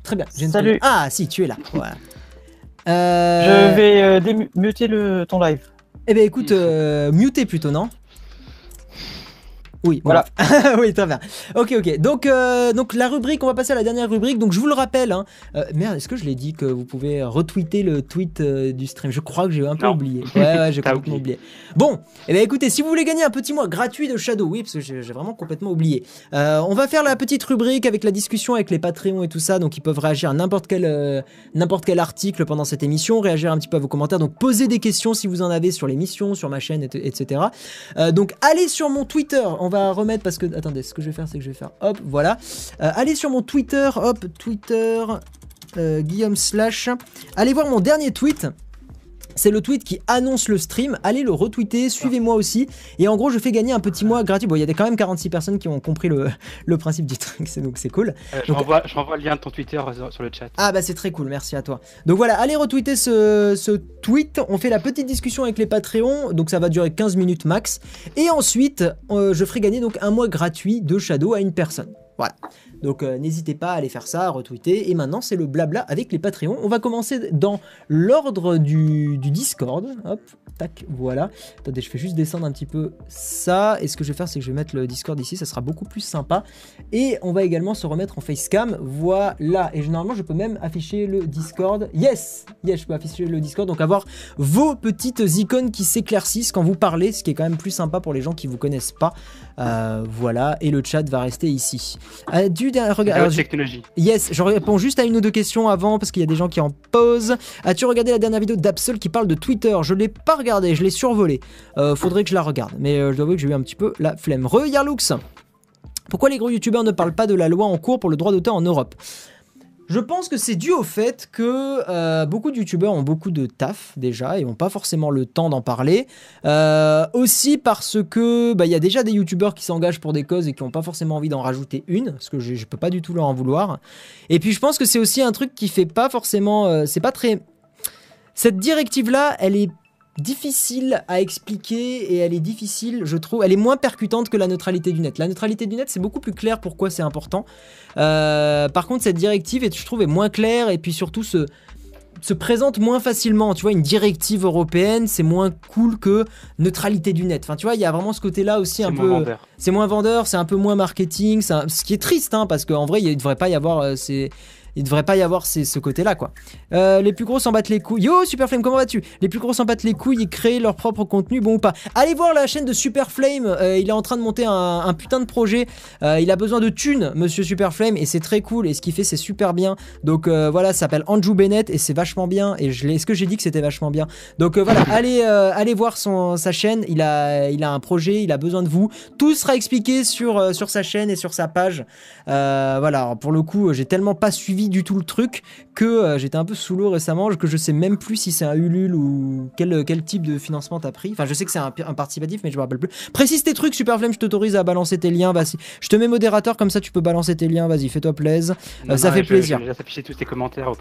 Très bien, GN Salut. Squire. Ah si, tu es là, voilà. Euh, Je vais euh, démuter le, ton live. eh ben écoute, euh, muter plutôt, non? Oui, Voilà. voilà. oui, très bien. Ok, ok. Donc, euh, donc la rubrique, on va passer à la dernière rubrique. Donc je vous le rappelle. Hein, euh, merde, est-ce que je l'ai dit que vous pouvez retweeter le tweet euh, du stream? Je crois que j'ai un peu Non. oublié. Ouais, ouais, j'ai complètement oublié. Bon, eh ben écoutez, si vous voulez gagner un petit mois gratuit de Shadow, oui, parce que j'ai vraiment complètement oublié. Euh, on va faire la petite rubrique avec la discussion avec les Patreons et tout ça, donc ils peuvent réagir à n'importe quel euh, n'importe quel article pendant cette émission, réagir un petit peu à vos commentaires, donc posez des questions si vous en avez sur l'émission, sur ma chaîne, et- etc. Euh, donc allez sur mon Twitter, on va remettre parce que attendez, ce que je vais faire, c'est que je vais faire hop, voilà. Euh, allez sur mon Twitter, hop, Twitter, euh, Guillaume slash. Allez voir mon dernier tweet. C'est le tweet qui annonce le stream. Allez le retweeter, suivez-moi aussi. Et en gros, je fais gagner un petit mois gratuit. Bon, il y a quand même 46 personnes qui ont compris le, le principe du truc, c'est donc c'est cool. Euh, je, Donc- renvoie, je renvoie le lien de ton Twitter sur, sur le chat. Ah bah c'est très cool, merci à toi. Donc voilà, allez retweeter ce, ce tweet, on fait la petite discussion avec les Patreons, donc ça va durer 15 minutes max. Et ensuite, euh, je ferai gagner donc un mois gratuit de Shadow à une personne. Voilà. Donc euh, n'hésitez pas à aller faire ça, retweeter. Et maintenant, c'est le blabla avec les Patreons. On va commencer dans l'ordre du, Discord. Hop, tac, voilà. Attendez, je fais juste descendre un petit peu ça. Et ce que je vais faire, c'est que je vais mettre le Discord ici. Ça sera beaucoup plus sympa. Et on va également se remettre en facecam. Voilà. Et généralement, je peux même afficher le Discord. Yes Yes, je peux afficher le Discord. Donc avoir vos petites icônes qui s'éclaircissent quand vous parlez, ce qui est quand même plus sympa pour les gens qui vous connaissent pas. Euh, voilà. Et le chat va rester ici. Euh, regard. haute technologie. Yes, je réponds juste à une ou deux questions avant parce qu'il y a des gens qui en posent. As-tu regardé la dernière vidéo d'Absol qui parle de Twitter? Je l'ai pas regardé, je l'ai survolé. Euh, faudrait que je la regarde, mais euh, je dois avouer que j'ai eu un petit peu la flemme. Re Yarlux Pourquoi les gros youtubeurs ne parlent pas de la loi en cours pour le droit d'auteur en Europe? Je pense que c'est dû au fait que euh, beaucoup de youtubeurs ont beaucoup de taf déjà et n'ont pas forcément le temps d'en parler. Euh, aussi parce que bah, il y a déjà des youtubeurs qui s'engagent pour des causes et qui n'ont pas forcément envie d'en rajouter une, parce que je, je peux pas du tout leur en vouloir. Et puis je pense que c'est aussi un truc qui fait pas forcément, euh, c'est pas très. Cette directive là, elle est difficile à expliquer et elle est difficile, je trouve, elle est moins percutante que la neutralité du net. La neutralité du net, c'est beaucoup plus clair pourquoi c'est important. Euh, par contre, cette directive, est- je trouve, est moins claire et puis surtout se, se présente moins facilement. Tu vois, une directive européenne, c'est moins cool que neutralité du net. Enfin, tu vois, il y a vraiment ce côté-là aussi un moins peu c'est moins vendeur, c'est un peu moins marketing, c'est un- ce qui est triste, hein, parce qu'en vrai, il ne devrait pas y avoir euh, ces- Il devrait pas y avoir ces- ce côté-là, quoi. Euh, les plus gros s'en battent les couilles. Yo, Superflame, comment vas-tu? Les plus gros s'en battent les couilles et créent leur propre contenu, bon ou pas? Allez voir la chaîne de Superflame, euh, il est en train de monter un, un putain de projet. Euh, il a besoin de thunes, monsieur Superflame, et c'est très cool, et ce qu'il fait, c'est super bien. Donc voilà, ça s'appelle Andrew Bennett, et c'est vachement bien. Et je l'ai- est-ce que j'ai dit que c'était vachement bien? Donc voilà, allez, allez voir son, sa chaîne, il a, il a un projet, il a besoin de vous. Tout sera expliqué sur, sur sa chaîne et sur sa page. Voilà, alors, pour le coup, j'ai tellement pas suivi du tout le truc que euh, j'étais un peu sous l'eau récemment, que je sais même plus si c'est un Ulule ou quel, quel type de financement t'as pris. Enfin, je sais que c'est un, un participatif, mais je me rappelle plus. Précise tes trucs, Superflame, je t'autorise à balancer tes liens. Vas-y, je te mets modérateur, comme ça tu peux balancer tes liens. Vas-y, fais-toi plaisir. Non, ça non, fait je- plaisir. Je afficher tous tes commentaires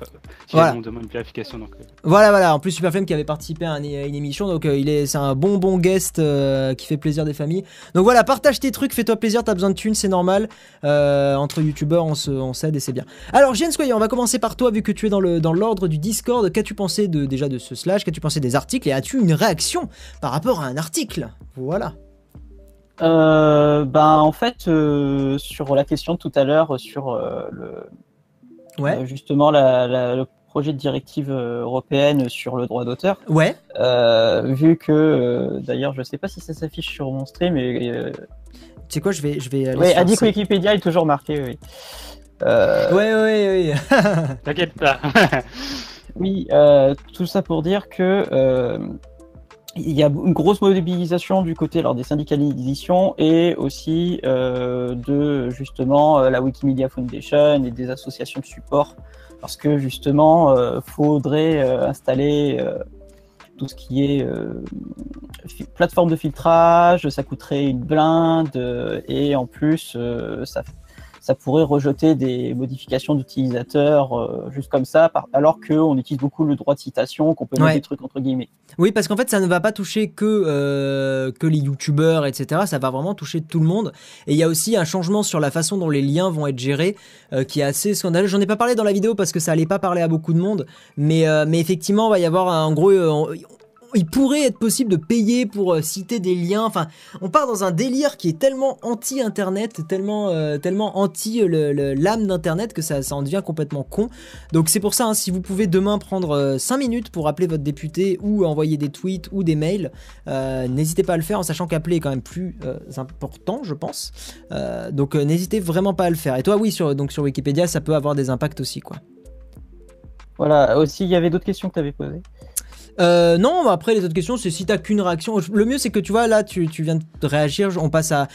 si Voilà. on demande une vérification. Donc, euh, Voilà, voilà. En plus, Superflame qui avait participé à, un- à une émission, donc euh, il est, c'est un bon, bon guest euh, qui fait plaisir des familles. Donc voilà, partage tes trucs, fais-toi plaisir. T'as besoin de thunes, c'est normal. Euh, entre youtubeurs, on se- on s'aide et c'est bien. Alors, Jens On va commencer par toi, vu que tu es dans le dans l'ordre du Discord. Qu'as-tu pensé de déjà de ce slash? Qu'as-tu pensé des articles? Et as-tu une réaction par rapport à un article? Voilà. Euh, ben, en fait, euh, sur la question de tout à l'heure, sur euh, le, Ouais. euh, justement la- la- le projet de directive européenne sur le droit d'auteur, Ouais. vu que, d'ailleurs, je sais pas si ça s'affiche sur mon stream, mais Tu sais quoi? Je vais, je vais aller. ouais, sur Addict ce- Wikipédia est toujours marqué, oui. Euh, Ouais, ouais, ouais. T'inquiète pas. Oui, euh, tout ça pour dire que euh, il y a une grosse mobilisation du côté alors, des syndicats d'édition et aussi euh, de justement la Wikimedia Foundation et des associations de support parce que justement euh, faudrait euh, installer euh, tout ce qui est euh, plateforme de filtrage, ça coûterait une blinde euh, et en plus euh, ça ça pourrait rejeter des modifications d'utilisateurs euh, juste comme ça, par- alors qu'on utilise beaucoup le droit de citation, qu'on peut mettre Ouais. des trucs entre guillemets. Oui, parce qu'en fait, ça ne va pas toucher que, euh, que les youtubeurs, etc. Ça va vraiment toucher tout le monde. Et il y a aussi un changement sur la façon dont les liens vont être gérés, euh, qui est assez scandaleux. J'en ai pas parlé dans la vidéo parce que ça allait pas parler à beaucoup de monde. Mais, mais effectivement, il va y avoir, un- en gros, on- il pourrait être possible de payer pour euh, citer des liens. Enfin, on part dans un délire qui est tellement anti-internet, tellement, euh, anti le- l'âme d'internet que ça, en devient complètement con. Donc c'est pour ça, hein, si vous pouvez demain prendre 5 minutes pour appeler votre député ou envoyer des tweets ou des mails, euh, n'hésitez pas à le faire en sachant qu'appeler est quand même plus euh, important, je pense. Euh, donc euh, n'hésitez vraiment pas à le faire. Et toi, oui, sur, donc Wikipédia, ça peut avoir des impacts aussi, quoi. Voilà, aussi il y avait d'autres questions que tu avais posées. Euh, non, après les autres questions, c'est si t'as qu'une réaction. Le mieux, c'est que tu vois, là, tu, tu viens de réagir. On passe à.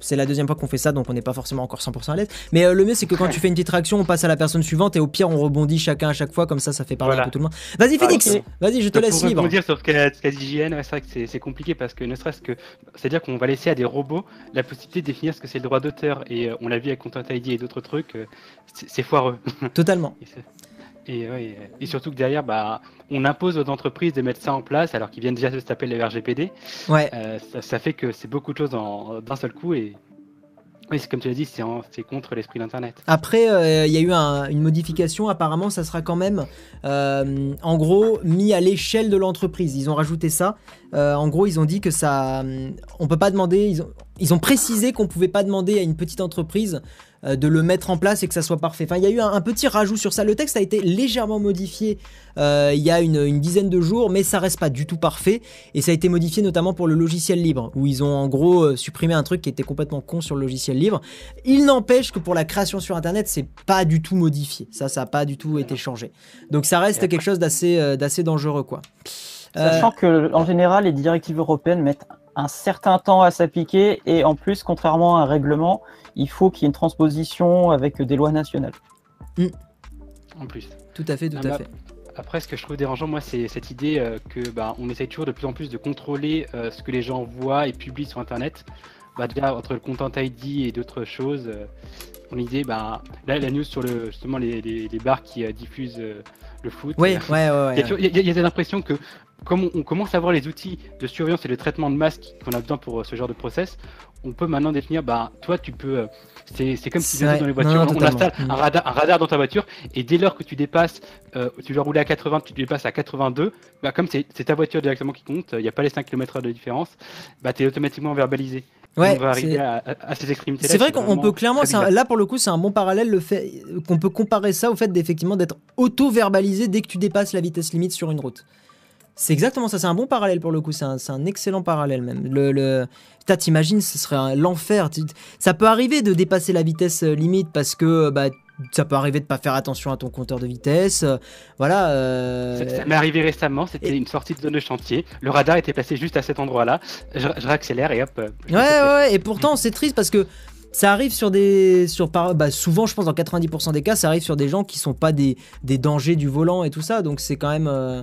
C'est la deuxième fois qu'on fait ça, donc on n'est pas forcément encore 100% à l'aise. Mais euh, le mieux, c'est que quand tu fais une petite réaction, on passe à la personne suivante et au pire, on rebondit chacun à chaque fois, comme ça, ça fait parler Voilà. un peu tout le monde. Vas-y, Ah, Phoenix, ok. vas-y, je te Donc, laisse pour libre. rebondir sur ce qu'a dit JN, c'est vrai que c'est- compliqué parce que ne serait-ce que, c'est-à-dire qu'on va laisser à des robots la possibilité de définir ce que c'est le droit d'auteur et euh, on l'a vu avec Content ID et d'autres trucs, euh, c'est foireux. Totalement. Et, ouais, et- surtout que derrière, bah, on impose aux entreprises de mettre ça en place alors qu'ils viennent déjà de se taper le RGPD. Ouais. Euh, ça, ça fait que c'est beaucoup de choses d'un seul coup et Oui, comme tu l'as dit, c'est contre l'esprit d'Internet. Après, euh, il y a eu un- une modification. Apparemment, ça sera quand même, euh, en gros, mis à l'échelle de l'entreprise. Ils ont rajouté ça. Euh, en gros, ils ont dit que ça, on peut pas demander. Ils ont, ils ont précisé qu'on pouvait pas demander à une petite entreprise de le mettre en place et que ça soit parfait. Enfin, il y a eu un, un petit rajout sur ça. Le texte a été légèrement modifié euh, il y a une, une dizaine de jours, mais ça reste pas du tout parfait. Et ça a été modifié notamment pour le logiciel libre, où ils ont en gros euh, supprimé un truc qui était complètement con sur le logiciel libre. Il n'empêche que pour la création sur Internet, c'est pas du tout modifié. Ça, ça a pas du tout été changé. Donc ça reste quelque chose d'assez euh, d'assez dangereux, quoi. Euh, Sachant que en général, les directives européennes mettent un certain temps à s'appliquer et en plus, contrairement à un règlement, il faut qu'il y ait une transposition avec des lois nationales. En plus. tout à fait, tout Ah à bah, fait. Après, ce que je trouve dérangeant, moi, c'est cette idée euh, que bah, on essaye toujours de plus en plus de contrôler euh, ce que les gens voient et publient sur Internet. Bah, déjà, entre le Content ID et d'autres choses, euh, on idée, bah, là, la news sur le, justement les, les, les bars qui euh, diffusent euh, le foot. Ouais, euh, ouais, ouais. Il y a ouais. toujours- il y, a- y a l'impression que comme on, on commence à voir les outils de surveillance et de traitement de masse qu'on a besoin pour euh, ce genre de process, on peut maintenant définir, bah, toi, tu peux. euh, c'est c'est comme si dans les voitures, non, on installe Mm. un radar, un radar dans ta voiture et dès lors que tu dépasses, euh, tu dois rouler à 80, tu dépasses à 82, bah, comme c'est c'est ta voiture directement qui compte, il n'y a pas les 5 km de différence, bah, tu es automatiquement verbalisé. Ouais, on va arriver à, à- à ces extrémités-là. C'est vrai qu'on peut clairement, c'est un- là pour le coup, c'est un bon parallèle le fait qu'on peut comparer ça au fait d'effectivement d'être auto-verbalisé dès que tu dépasses la vitesse limite sur une route. C'est exactement ça, c'est un bon parallèle pour le coup, c'est un, excellent parallèle même. Le, le... Putain, t'imagines, ce serait l'enfer. Ça peut arriver de dépasser la vitesse euh, limite parce que bah, ça peut arriver de pas faire attention à ton compteur de vitesse. euh, Voilà. euh, Ça, ça m'est arrivé récemment, c'était et- une sortie de zone de chantier. Le radar était placé juste à cet endroit-là. Je, je réaccélère et hop. euh, Ouais, ouais, ouais, et pourtant c'est triste parce que ça arrive sur des. Sur bah, souvent, je pense, dans 90% des cas, ça arrive sur des gens qui sont pas des, des dangers du volant et tout ça, donc c'est quand même. euh,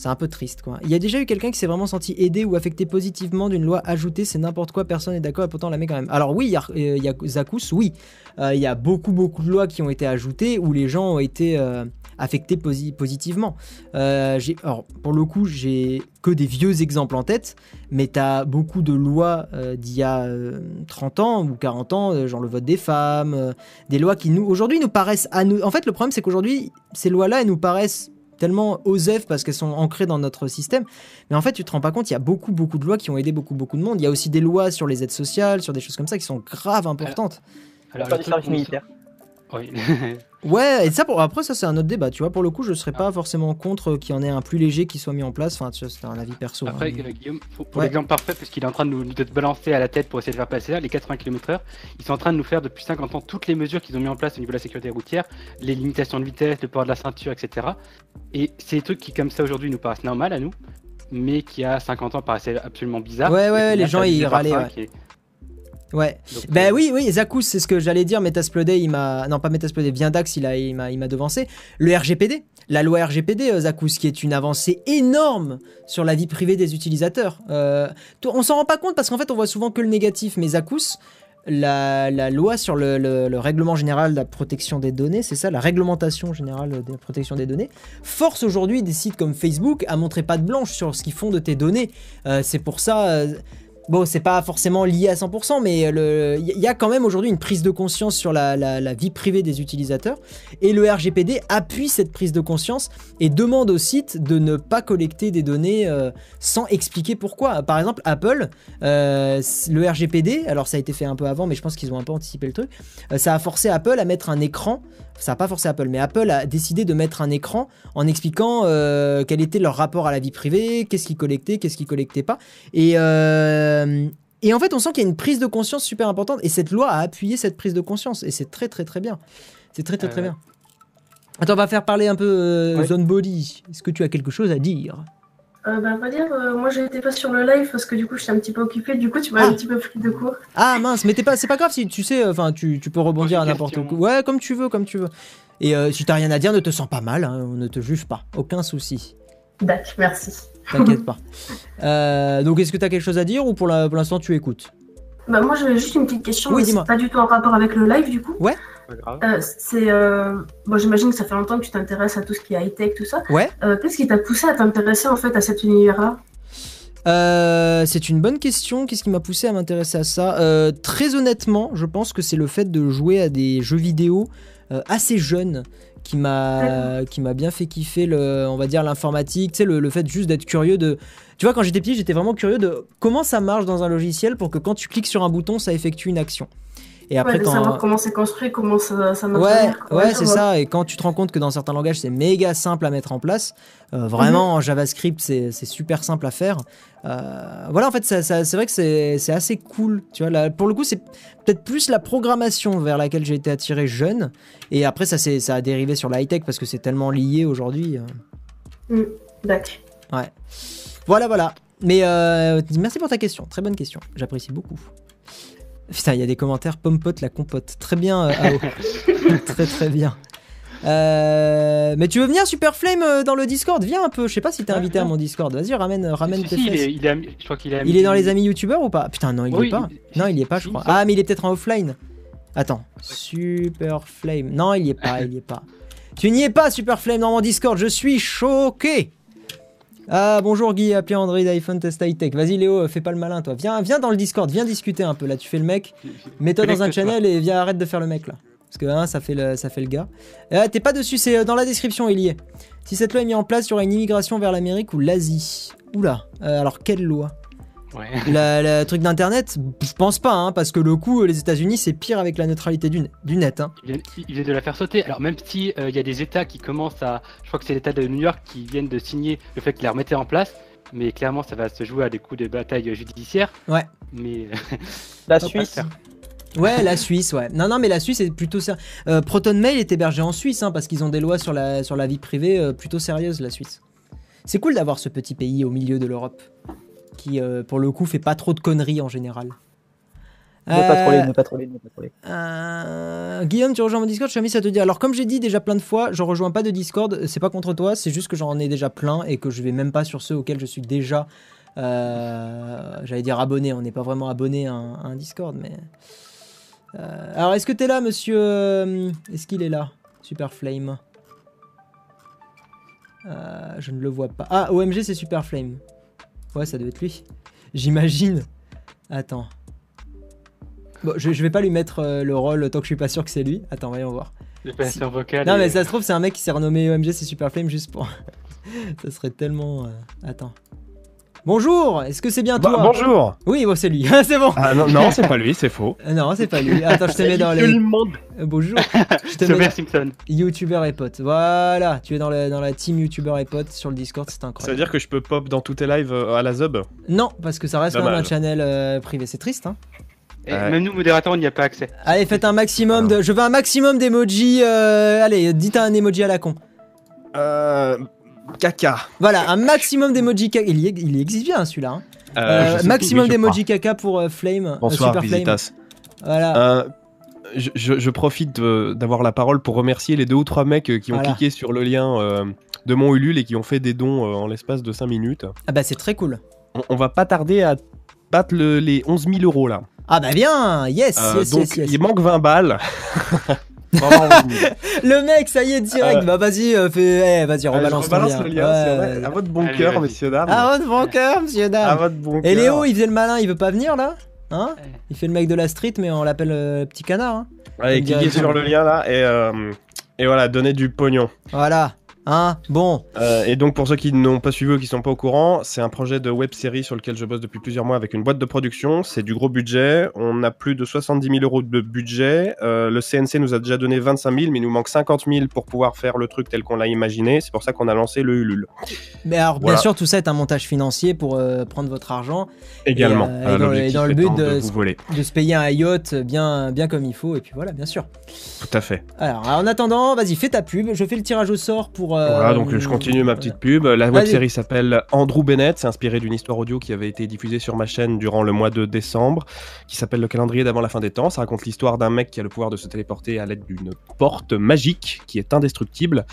c'est un peu triste quoi. Il y a déjà eu quelqu'un qui s'est vraiment senti aidé ou affecté positivement d'une loi ajoutée, c'est n'importe quoi, personne n'est d'accord et pourtant on la met quand même. Alors oui, il y a, euh, Zakous, oui. Euh, Il y a beaucoup beaucoup de lois qui ont été ajoutées où les gens ont été euh, affectés posi- positivement. Alors pour le coup, j'ai que des vieux exemples en tête, mais tu as beaucoup de lois d'il y a euh, 30 ans ou 40 ans, genre le vote des femmes, des lois qui nous aujourd'hui nous paraissent à nous. En fait, le problème c'est qu'aujourd'hui ces lois-là, elles nous paraissent tellement osef parce qu'elles sont ancrées dans notre système. Mais en fait, tu te rends pas compte, il y a beaucoup, beaucoup de lois qui ont aidé beaucoup, beaucoup de monde. Il y a aussi des lois sur les aides sociales, sur des choses comme ça qui sont grave importantes. Alors, pas le du truc militaire. Oui. Ouais, et ça, pour, après, ça, c'est un autre débat. Tu vois, pour le coup, je serais pas forcément contre qu'il y en ait un plus léger qui soit mis en place. Enfin, tu vois, c'est un avis perso. hein. Après, euh, Guillaume, pour, pour Ouais. l'exemple parfait, puisqu'il est en train de nous de te balancer à la tête pour essayer de faire passer ça, les 80 km/h, ils sont en train de nous faire depuis 50 ans toutes les mesures qu'ils ont mis en place au niveau de la sécurité routière, les limitations de vitesse, le port de la ceinture, etc. Et c'est des trucs qui, comme ça, aujourd'hui, nous paraissent normales à nous, mais qui, à 50 ans, paraissaient absolument bizarres. Ouais, ouais, les là, gens, ils râlaient, ouais. Ouais. donc, Ben euh, oui, oui, Zakous, c'est ce que j'allais dire. Metasplodé, il m'a. Non, pas Metasplodé, Viandax, il, a, il, m'a, il devancé. Le RGPD, la loi RGPD, euh, Zakous, qui est une avancée énorme sur la vie privée des utilisateurs. Euh, on s'en rend pas compte parce qu'en fait, on voit souvent que le négatif. Mais Zakous, la, la loi sur le, le- le règlement général de la protection des données, c'est ça, la réglementation générale de la protection des données, force aujourd'hui des sites comme Facebook à montrer pas de blanche sur ce qu'ils font de tes données. Euh, c'est pour ça. euh, Bon, c'est pas forcément lié à 100%, mais il y a quand même aujourd'hui une prise de conscience sur la, vie privée des utilisateurs. Et le RGPD appuie cette prise de conscience et demande aux sites de ne pas collecter des données euh, sans expliquer pourquoi. Par exemple, Apple, euh, le RGPD, alors ça a été fait un peu avant, mais je pense qu'ils ont un peu anticipé le truc, euh, ça a forcé Apple à mettre un écran. Ça n'a pas forcé Apple, mais Apple a décidé de mettre un écran en expliquant quel était leur rapport à la vie privée, qu'est-ce qu'ils collectaient, qu'est-ce qu'ils collectaient pas. Et, et en fait, on sent qu'il y a une prise de conscience super importante. Et cette loi a appuyé cette prise de conscience. Et c'est très, très, très bien. C'est très, très, très Euh, bien. Attends, on va faire parler un peu euh, Ouais. Zone Body. Est-ce que tu as quelque chose à dire? Euh, bah, va dire, euh, moi j'étais pas sur le live parce que du coup j'étais un petit peu occupée, du coup tu m'as Ah. un petit peu pris de court. Ah mince, mais t'es pas, c'est pas grave si tu sais, enfin tu, tu peux rebondir à n'importe quoi. Ouais, comme tu veux, comme tu veux. Et euh, si t'as rien à dire, ne te sens pas mal, hein, on ne te juge pas, aucun souci. D'accord, merci. T'inquiète pas. Euh, donc est-ce que t'as quelque chose à dire ou pour l'instant tu écoutes? Bah moi j'avais juste une petite question, Oui, dis-moi. c'est pas du tout en rapport avec le live du coup. grave. Euh, c'est, euh... bon j'imagine que ça fait longtemps que tu t'intéresses à tout ce qui est high-tech, tout ça. Ouais. Euh, Qu'est-ce qui t'a poussé à t'intéresser en fait à cet univers-là? Euh, c'est une bonne question. Qu'est-ce qui m'a poussé à m'intéresser à ça? Euh, Très honnêtement, je pense que c'est le fait de jouer à des jeux vidéo assez jeunes qui m'a qui m'a bien fait kiffer le on va dire l'informatique tu sais le, le fait juste d'être curieux de tu vois quand j'étais petit j'étais vraiment curieux de comment ça marche dans un logiciel pour que quand tu cliques sur un bouton ça effectue une action et après ouais, quand savoir comment c'est construit, comment ça, ça marche. Ouais, ouais, c'est ça. Et quand tu te rends compte que dans certains langages, c'est méga simple à mettre en place, euh, vraiment en JavaScript, c'est super simple à faire. Euh, voilà, en fait, c'est vrai que c'est assez cool. Tu vois, là, pour le coup, c'est peut-être plus la programmation vers laquelle j'ai été attiré jeune. Et après, ça, ça a dérivé sur la high-tech parce que c'est tellement lié aujourd'hui. euh. D'accord. Voilà, voilà. Mais euh, merci pour ta question. Très bonne question. J'apprécie beaucoup. Putain, il y a des commentaires. Pompote la compote. Très bien, euh, Ao. très très bien. Euh, mais tu veux venir Super Flame euh, dans le Discord? Viens un peu. Je sais pas si t'es Ouais, invité à mon Discord. Vas-y, ramène, ramène Si, tes si, il fesses. est, il est ami- je crois qu'il est ami- Il est dans les amis youtubeurs ou pas? Putain, non, il Oui, y est pas. il- Non, il y est pas, je crois. Ah, mais il est peut-être en offline. Attends. Super Flame. Non, il y est pas, il y est pas. Tu n'y es pas, Super Flame, dans mon Discord. Je suis choqué. Ah, bonjour Guy, appelé Android iPhone Test High Tech. Vas-y, Léo, fais pas le malin, toi. Viens, viens dans le Discord, viens discuter un peu. Là, tu fais le mec. Mets-toi dans un channel et viens, arrête de faire le mec là. Parce que hein, ça, fait le, ça fait le gars. Euh, T'es pas dessus, c'est euh, dans la description, il y est. Si cette loi est mise en place, il y aura une immigration vers l'Amérique ou l'Asie. Oula, euh, alors quelle loi? Ouais. la, la truc d'internet, je pense pas, hein, parce que le coup, les États-Unis, c'est pire avec la neutralité du, du net. Hein. Il vient, il vient de la faire sauter. Alors même si euh, il y a des États qui commencent à, je crois que c'est l'État de New York qui viennent de signer le fait qu'ils la remettaient en place, mais clairement ça va se jouer à des coups de bataille judiciaire. Ouais. Mais La Suisse. Ouais, la Suisse, ouais. Non, non, mais la Suisse est plutôt ça. Euh, Proton Mail est hébergé en Suisse, hein, parce qu'ils ont des lois sur la, sur la vie privée euh, plutôt sérieuses, la Suisse. C'est cool d'avoir ce petit pays au milieu de l'Europe, qui, euh, pour le coup, fait pas trop de conneries en général. Ne pas Euh, troller, ne pas troller, ne pas troller. Euh, Guillaume, tu rejoins mon Discord, je suis mis ça te dit. Alors, comme j'ai dit déjà plein de fois, je rejoins pas de Discord. C'est pas contre toi, c'est juste que j'en ai déjà plein et que je vais même pas sur ceux auxquels je suis déjà, euh, j'allais dire abonné. On n'est pas vraiment abonné à un, à un Discord, mais. Euh, alors, est-ce que t'es là, monsieur euh, Est-ce qu'il est là Super Flame? Euh, je ne le vois pas. Ah, OMG, c'est Super Flame. Ouais, ça doit être lui. J'imagine. Attends. Bon, je, je vais pas lui mettre euh, le rôle tant que je suis pas sûr que c'est lui. Attends, voyons voir. le passeur vocal. Non, et- mais ça se trouve, c'est un mec qui s'est renommé OMG, c'est Super Flame juste pour. ça serait tellement. euh, Attends. Bonjour, est-ce que c'est bien Bah, toi bonjour Oui, bon, c'est lui, c'est bon. Ah non, non c'est pas lui, c'est faux. Euh, non, c'est pas lui. Attends, je te mets dans Tout les. le monde. Euh, bonjour. Je te mets Simpson. YouTuber et potes. Voilà, tu es dans la, dans la team YouTuber et potes sur le Discord, c'est Ça veut incroyable. dire que je peux pop dans tous tes lives euh, à la Zub Non, parce que ça reste quand même un channel euh, privé, c'est triste, hein. Et Ouais. Même nous modérateurs on n'y a pas accès. Allez, faites un maximum de. Je veux un maximum d'emojis. euh, Allez, dites un emoji à la con. Euh. Caca. Voilà, un maximum d'emojis caca. Il, y- il y existe bien celui-là. Hein. Euh, Euh, maximum d'emojis caca pour euh, Flame. euh, Bonsoir, Super Flame. Visitas. Voilà. Euh, je, je- je profite d'avoir la parole pour remercier les deux ou trois mecs qui ont Voilà. cliqué sur le lien euh, de mon Ulule et qui ont fait des dons euh, en l'espace de 5 minutes. Ah bah c'est très cool. On, on va pas tarder à battre le- les 11 000 euros là. Ah bah bien, yes, Euh, yes, donc yes, yes. il manque 20 balles. Vraiment, 11 000. Le mec, ça y est, direct. Euh, Bah vas-y, euh, fais... eh, vas-y, rebalance ton rebalance lien. le lien, c'est Ouais. vrai. À votre bon Allez, cœur, messieurs dames. Ah, votre bon cœur, monsieur À dame. votre bon Et. Léo, il faisait le malin, il veut pas venir là Hein. Il fait le mec de la street, mais on l'appelle euh, petit canard. Hein Allez, cliquez sur le lien là et, euh, et voilà, donnez du pognon. voilà. Hein Bon. Euh, et donc pour ceux qui n'ont pas suivi ou qui sont pas au courant, c'est un projet de web série sur lequel je bosse depuis plusieurs mois avec une boîte de production. C'est du gros budget. On a plus de 70 000 euros de budget. Euh, le CNC nous a déjà donné 25 000, mais il nous manque 50 000 pour pouvoir faire le truc tel qu'on l'a imaginé. C'est pour ça qu'on a lancé le Ulule. Mais alors, bien sûr, tout ça est un montage financier pour euh, prendre votre argent, Également. euh, et Euh, dans- l'objectif et dans le but de- vous voler. de se payer un yacht bien, bien comme il faut, et puis voilà, bien sûr. Tout à fait. Alors, en attendant, vas-y, fais ta pub. Je fais le tirage au sort pour. Euh, Voilà, donc je continue ma petite pub. La web série s'appelle Andrew Bennett. C'est inspiré d'une histoire audio qui avait été diffusée sur ma chaîne durant le mois de décembre, qui s'appelle Le calendrier d'avant la fin des temps. Ça raconte l'histoire d'un mec qui a le pouvoir de se téléporter à l'aide d'une porte magique qui est indestructible.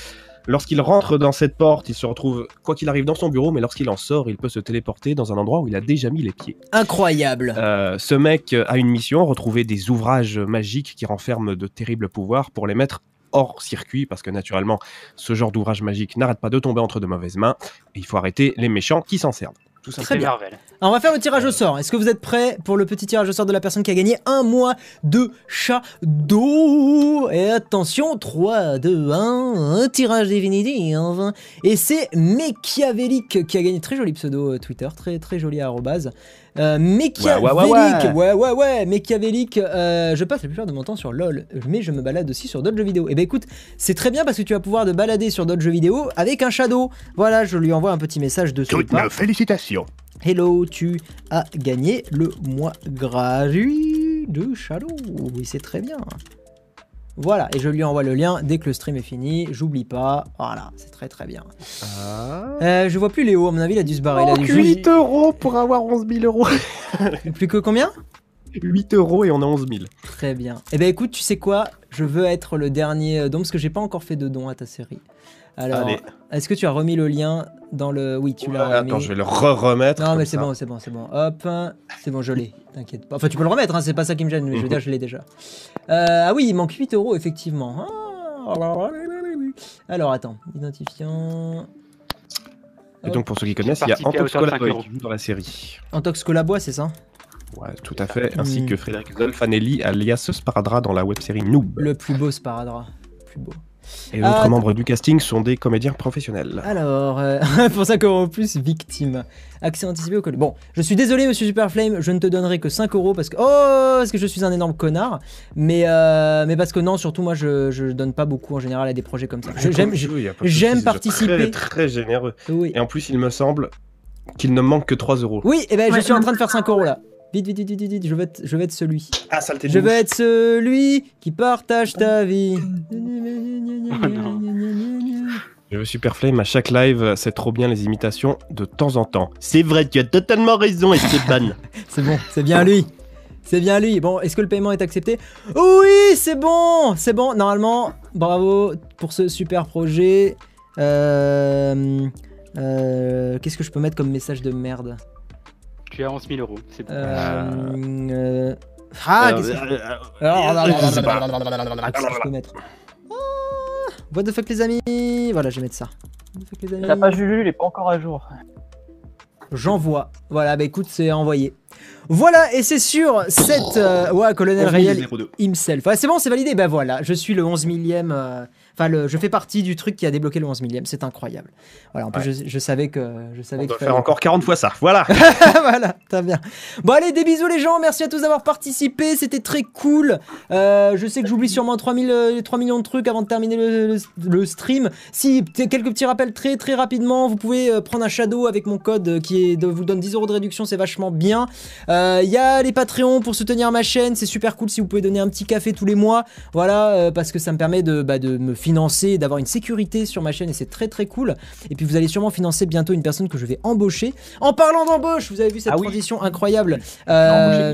Lorsqu'il rentre dans cette porte, il se retrouve, quoi qu'il arrive, dans son bureau, mais lorsqu'il en sort, il peut se téléporter dans un endroit où il a déjà mis les pieds. Incroyable. Euh, ce mec a une mission, retrouver des ouvrages magiques qui renferment de terribles pouvoirs pour les mettre hors circuit, parce que naturellement, ce genre d'ouvrage magique n'arrête pas de tomber entre de mauvaises mains, et il faut arrêter les méchants qui s'en servent. Tout ça. Très C'est bien. Marvel. Alors, on va faire le tirage au sort. Est-ce que vous êtes prêts pour le petit tirage au sort de la personne qui a gagné un mois de Shadow? Et attention, 3, 2, 1, un tirage définitif. Et c'est Mechiavélique qui a gagné. Très joli pseudo euh, Twitter, très très joli arrobase. Euh, Mechiavélique, Ouais, ouais, ouais, ouais, Mechiavélique. euh, je passe la plupart de mon temps sur LoL, mais je me balade aussi sur d'autres jeux vidéo. Et ben écoute, c'est très bien parce que tu vas pouvoir te balader sur d'autres jeux vidéo avec un Shadow. Voilà, je lui envoie un petit message de Toutes nos félicitations. Hello, tu as gagné le mois gratuit de Shadow. Oui, c'est très bien. Voilà, et je lui envoie le lien dès que le stream est fini. J'oublie pas. Voilà, c'est très très bien. Ah. Euh, je vois plus Léo, à mon avis, il a dû se barrer. Il a Oh, dû 8 euros pour avoir 11 000 euros. Plus que combien? 8 euros et on a 11 000. Très bien. Eh ben écoute, tu sais quoi? Je veux être le dernier don parce que j'ai pas encore fait de don à ta série. Alors, est-ce que tu as remis le lien dans le. Oui, tu l'as attends, je vais le re-remettre. Non, mais c'est bon, c'est bon, c'est bon. Hop, c'est bon, je l'ai. T'inquiète pas. Enfin, tu peux le remettre, hein, c'est pas ça qui me gêne, mais je veux dire, je l'ai déjà. Euh, ah oui, il manque 8 euros, effectivement. Ah, Alors, attends, identifiant. Et donc, pour ceux qui connaissent, il y a Antox hauteur de 5 Colaboy euros. qui joue dans la série. Antox Colabois, c'est ça Ouais, tout à fait. Ainsi Mm. que Frédéric Zolfanelli, alias Sparadra dans la web-série Noob. Le plus beau Sparadra. Le plus beau. Et Ah, d'autres attends. membres du casting sont des comédiens professionnels. Alors, euh, pour ça qu'en plus, victime. Accès anticipé au col. Bon, je suis désolé, monsieur Superflame, je ne te donnerai que 5 euros parce que. Oh, parce que je suis un énorme connard. Mais, euh, mais parce que non, surtout, moi, je, je donne pas beaucoup en général à des projets comme ça. J'aime. j'aime participer. Très, très généreux. Oui. Et en plus, il me semble qu'il ne manque que 3 euros. Oui, et ben je suis en train de faire 5 euros là. Vite, vite, vite, vite, vite, je veux être, je veux être celui. Ah, saleté de Je veux être celui qui partage ta vie. non. Je veux Superflame à chaque live, c'est trop bien les imitations de temps en temps. C'est vrai, tu as totalement raison, Esteban. C'est bon, c'est bien lui. C'est bien lui. Bon, est-ce que le paiement est accepté? Oui, c'est bon, c'est bon. Normalement, bravo pour ce super projet. Euh, euh, Qu'est-ce que je peux mettre comme message de merde? Tu as 11 000 euros. C'est bon. Euh, euh, Ah, qu'est-ce que je- peux mettre Ah, What the fuck les amis Voilà, je vais mettre ça. What the fuck les amis La page Lulu, elle est pas encore à jour. J'envoie. Voilà, bah écoute, c'est envoyé. Voilà, et c'est sur cette... euh, ouais, colonel réel himself. Ouais, c'est bon, c'est validé. Ben voilà, je suis le 11 millième. euh, Enfin, le, je fais partie du truc qui a débloqué le 11 millième. C'est incroyable. Voilà, en plus, je, je savais que je savais On doit faire encore 40 fois ça. Voilà. voilà, très bien. Bon, allez, des bisous les gens. Merci à tous d'avoir participé. C'était très cool. Euh, je sais que j'oublie sûrement 3000, euh, 3 millions de trucs avant de terminer le, le- le stream. Si, quelques petits rappels très très rapidement. Vous pouvez euh, prendre un shadow avec mon code euh, qui est de, vous donne 10 euros de réduction. C'est vachement bien. Euh, Il y a les Patreons pour soutenir ma chaîne. C'est super cool si vous pouvez donner un petit café tous les mois. Voilà, euh, parce que ça me permet de, bah, de me financer, d'avoir une sécurité sur ma chaîne et c'est très très cool. Et puis vous allez sûrement financer bientôt une personne que je vais embaucher. En parlant d'embauche, vous avez vu cette Ah oui. transition incroyable. Euh,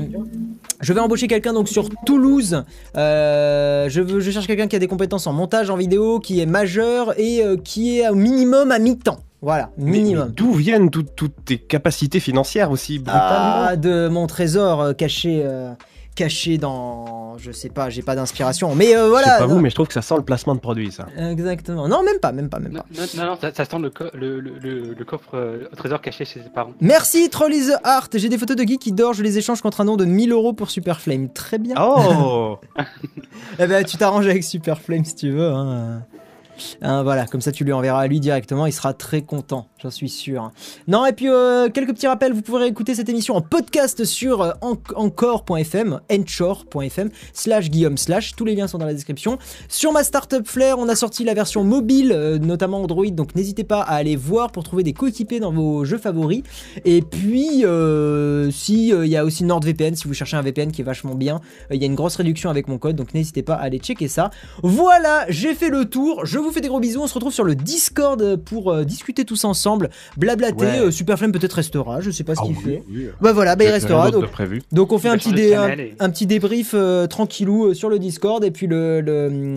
je vais embaucher quelqu'un donc sur Toulouse. Euh, je, veux, je cherche quelqu'un qui a des compétences en montage en vidéo, qui est majeur et euh, qui est au minimum à mi-temps. Voilà, minimum. D'où viennent toutes, toutes tes capacités financières aussi brutalement? Ah, de mon trésor caché, caché dans, je sais pas, j'ai pas d'inspiration, mais euh, Je voilà. sais pas non. vous, mais je trouve que ça sent le placement de produit, ça. Exactement. Non, même pas, même pas, même Non, pas. non, non, non, ça, ça sent le, co- le, le, le- le coffre euh, au trésor caché chez ses parents. Merci Troll is the Heart. J'ai des photos de Guy qui dort, je les échange contre un don de 1000 euros pour Superflame. Très bien. Oh Eh ben, tu t'arranges avec Superflame si tu veux. Hein. Hein, voilà, comme ça tu lui enverras à lui directement, il sera très content, j'en suis sûr. Non, et puis euh, quelques petits rappels, vous pourrez écouter cette émission en podcast sur euh, en- encore.fm, enchore.fm, slash Guillaume slash, tous les liens sont dans la description. Sur ma startup Flair, on a sorti la version mobile, euh, notamment Android, donc n'hésitez pas à aller voir pour trouver des coéquipiers dans vos jeux favoris. Et puis, si il y a aussi NordVPN, si vous cherchez un VPN qui est vachement bien, il y a une grosse réduction avec mon code, donc n'hésitez pas à aller checker ça. Voilà, j'ai fait le tour. Je vous fais des gros bisous. On se retrouve sur le Discord pour euh, discuter tous ensemble, blablater. Ouais. Euh, Superflame peut-être restera, je sais pas ce Ah qu'il oui, fait. oui. Bah voilà, bah il restera. Donc, de prévu. donc on fait un petit, changer de dé- un, channel et- un petit débrief euh, tranquillou euh, sur le Discord et puis le, le,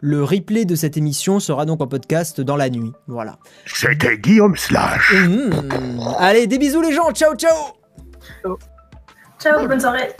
le replay de cette émission sera donc en podcast dans la nuit. Voilà. C'était Guillaume Slash. Mmh. Allez, des bisous les gens. Ciao, ciao. Ciao, bonne soirée.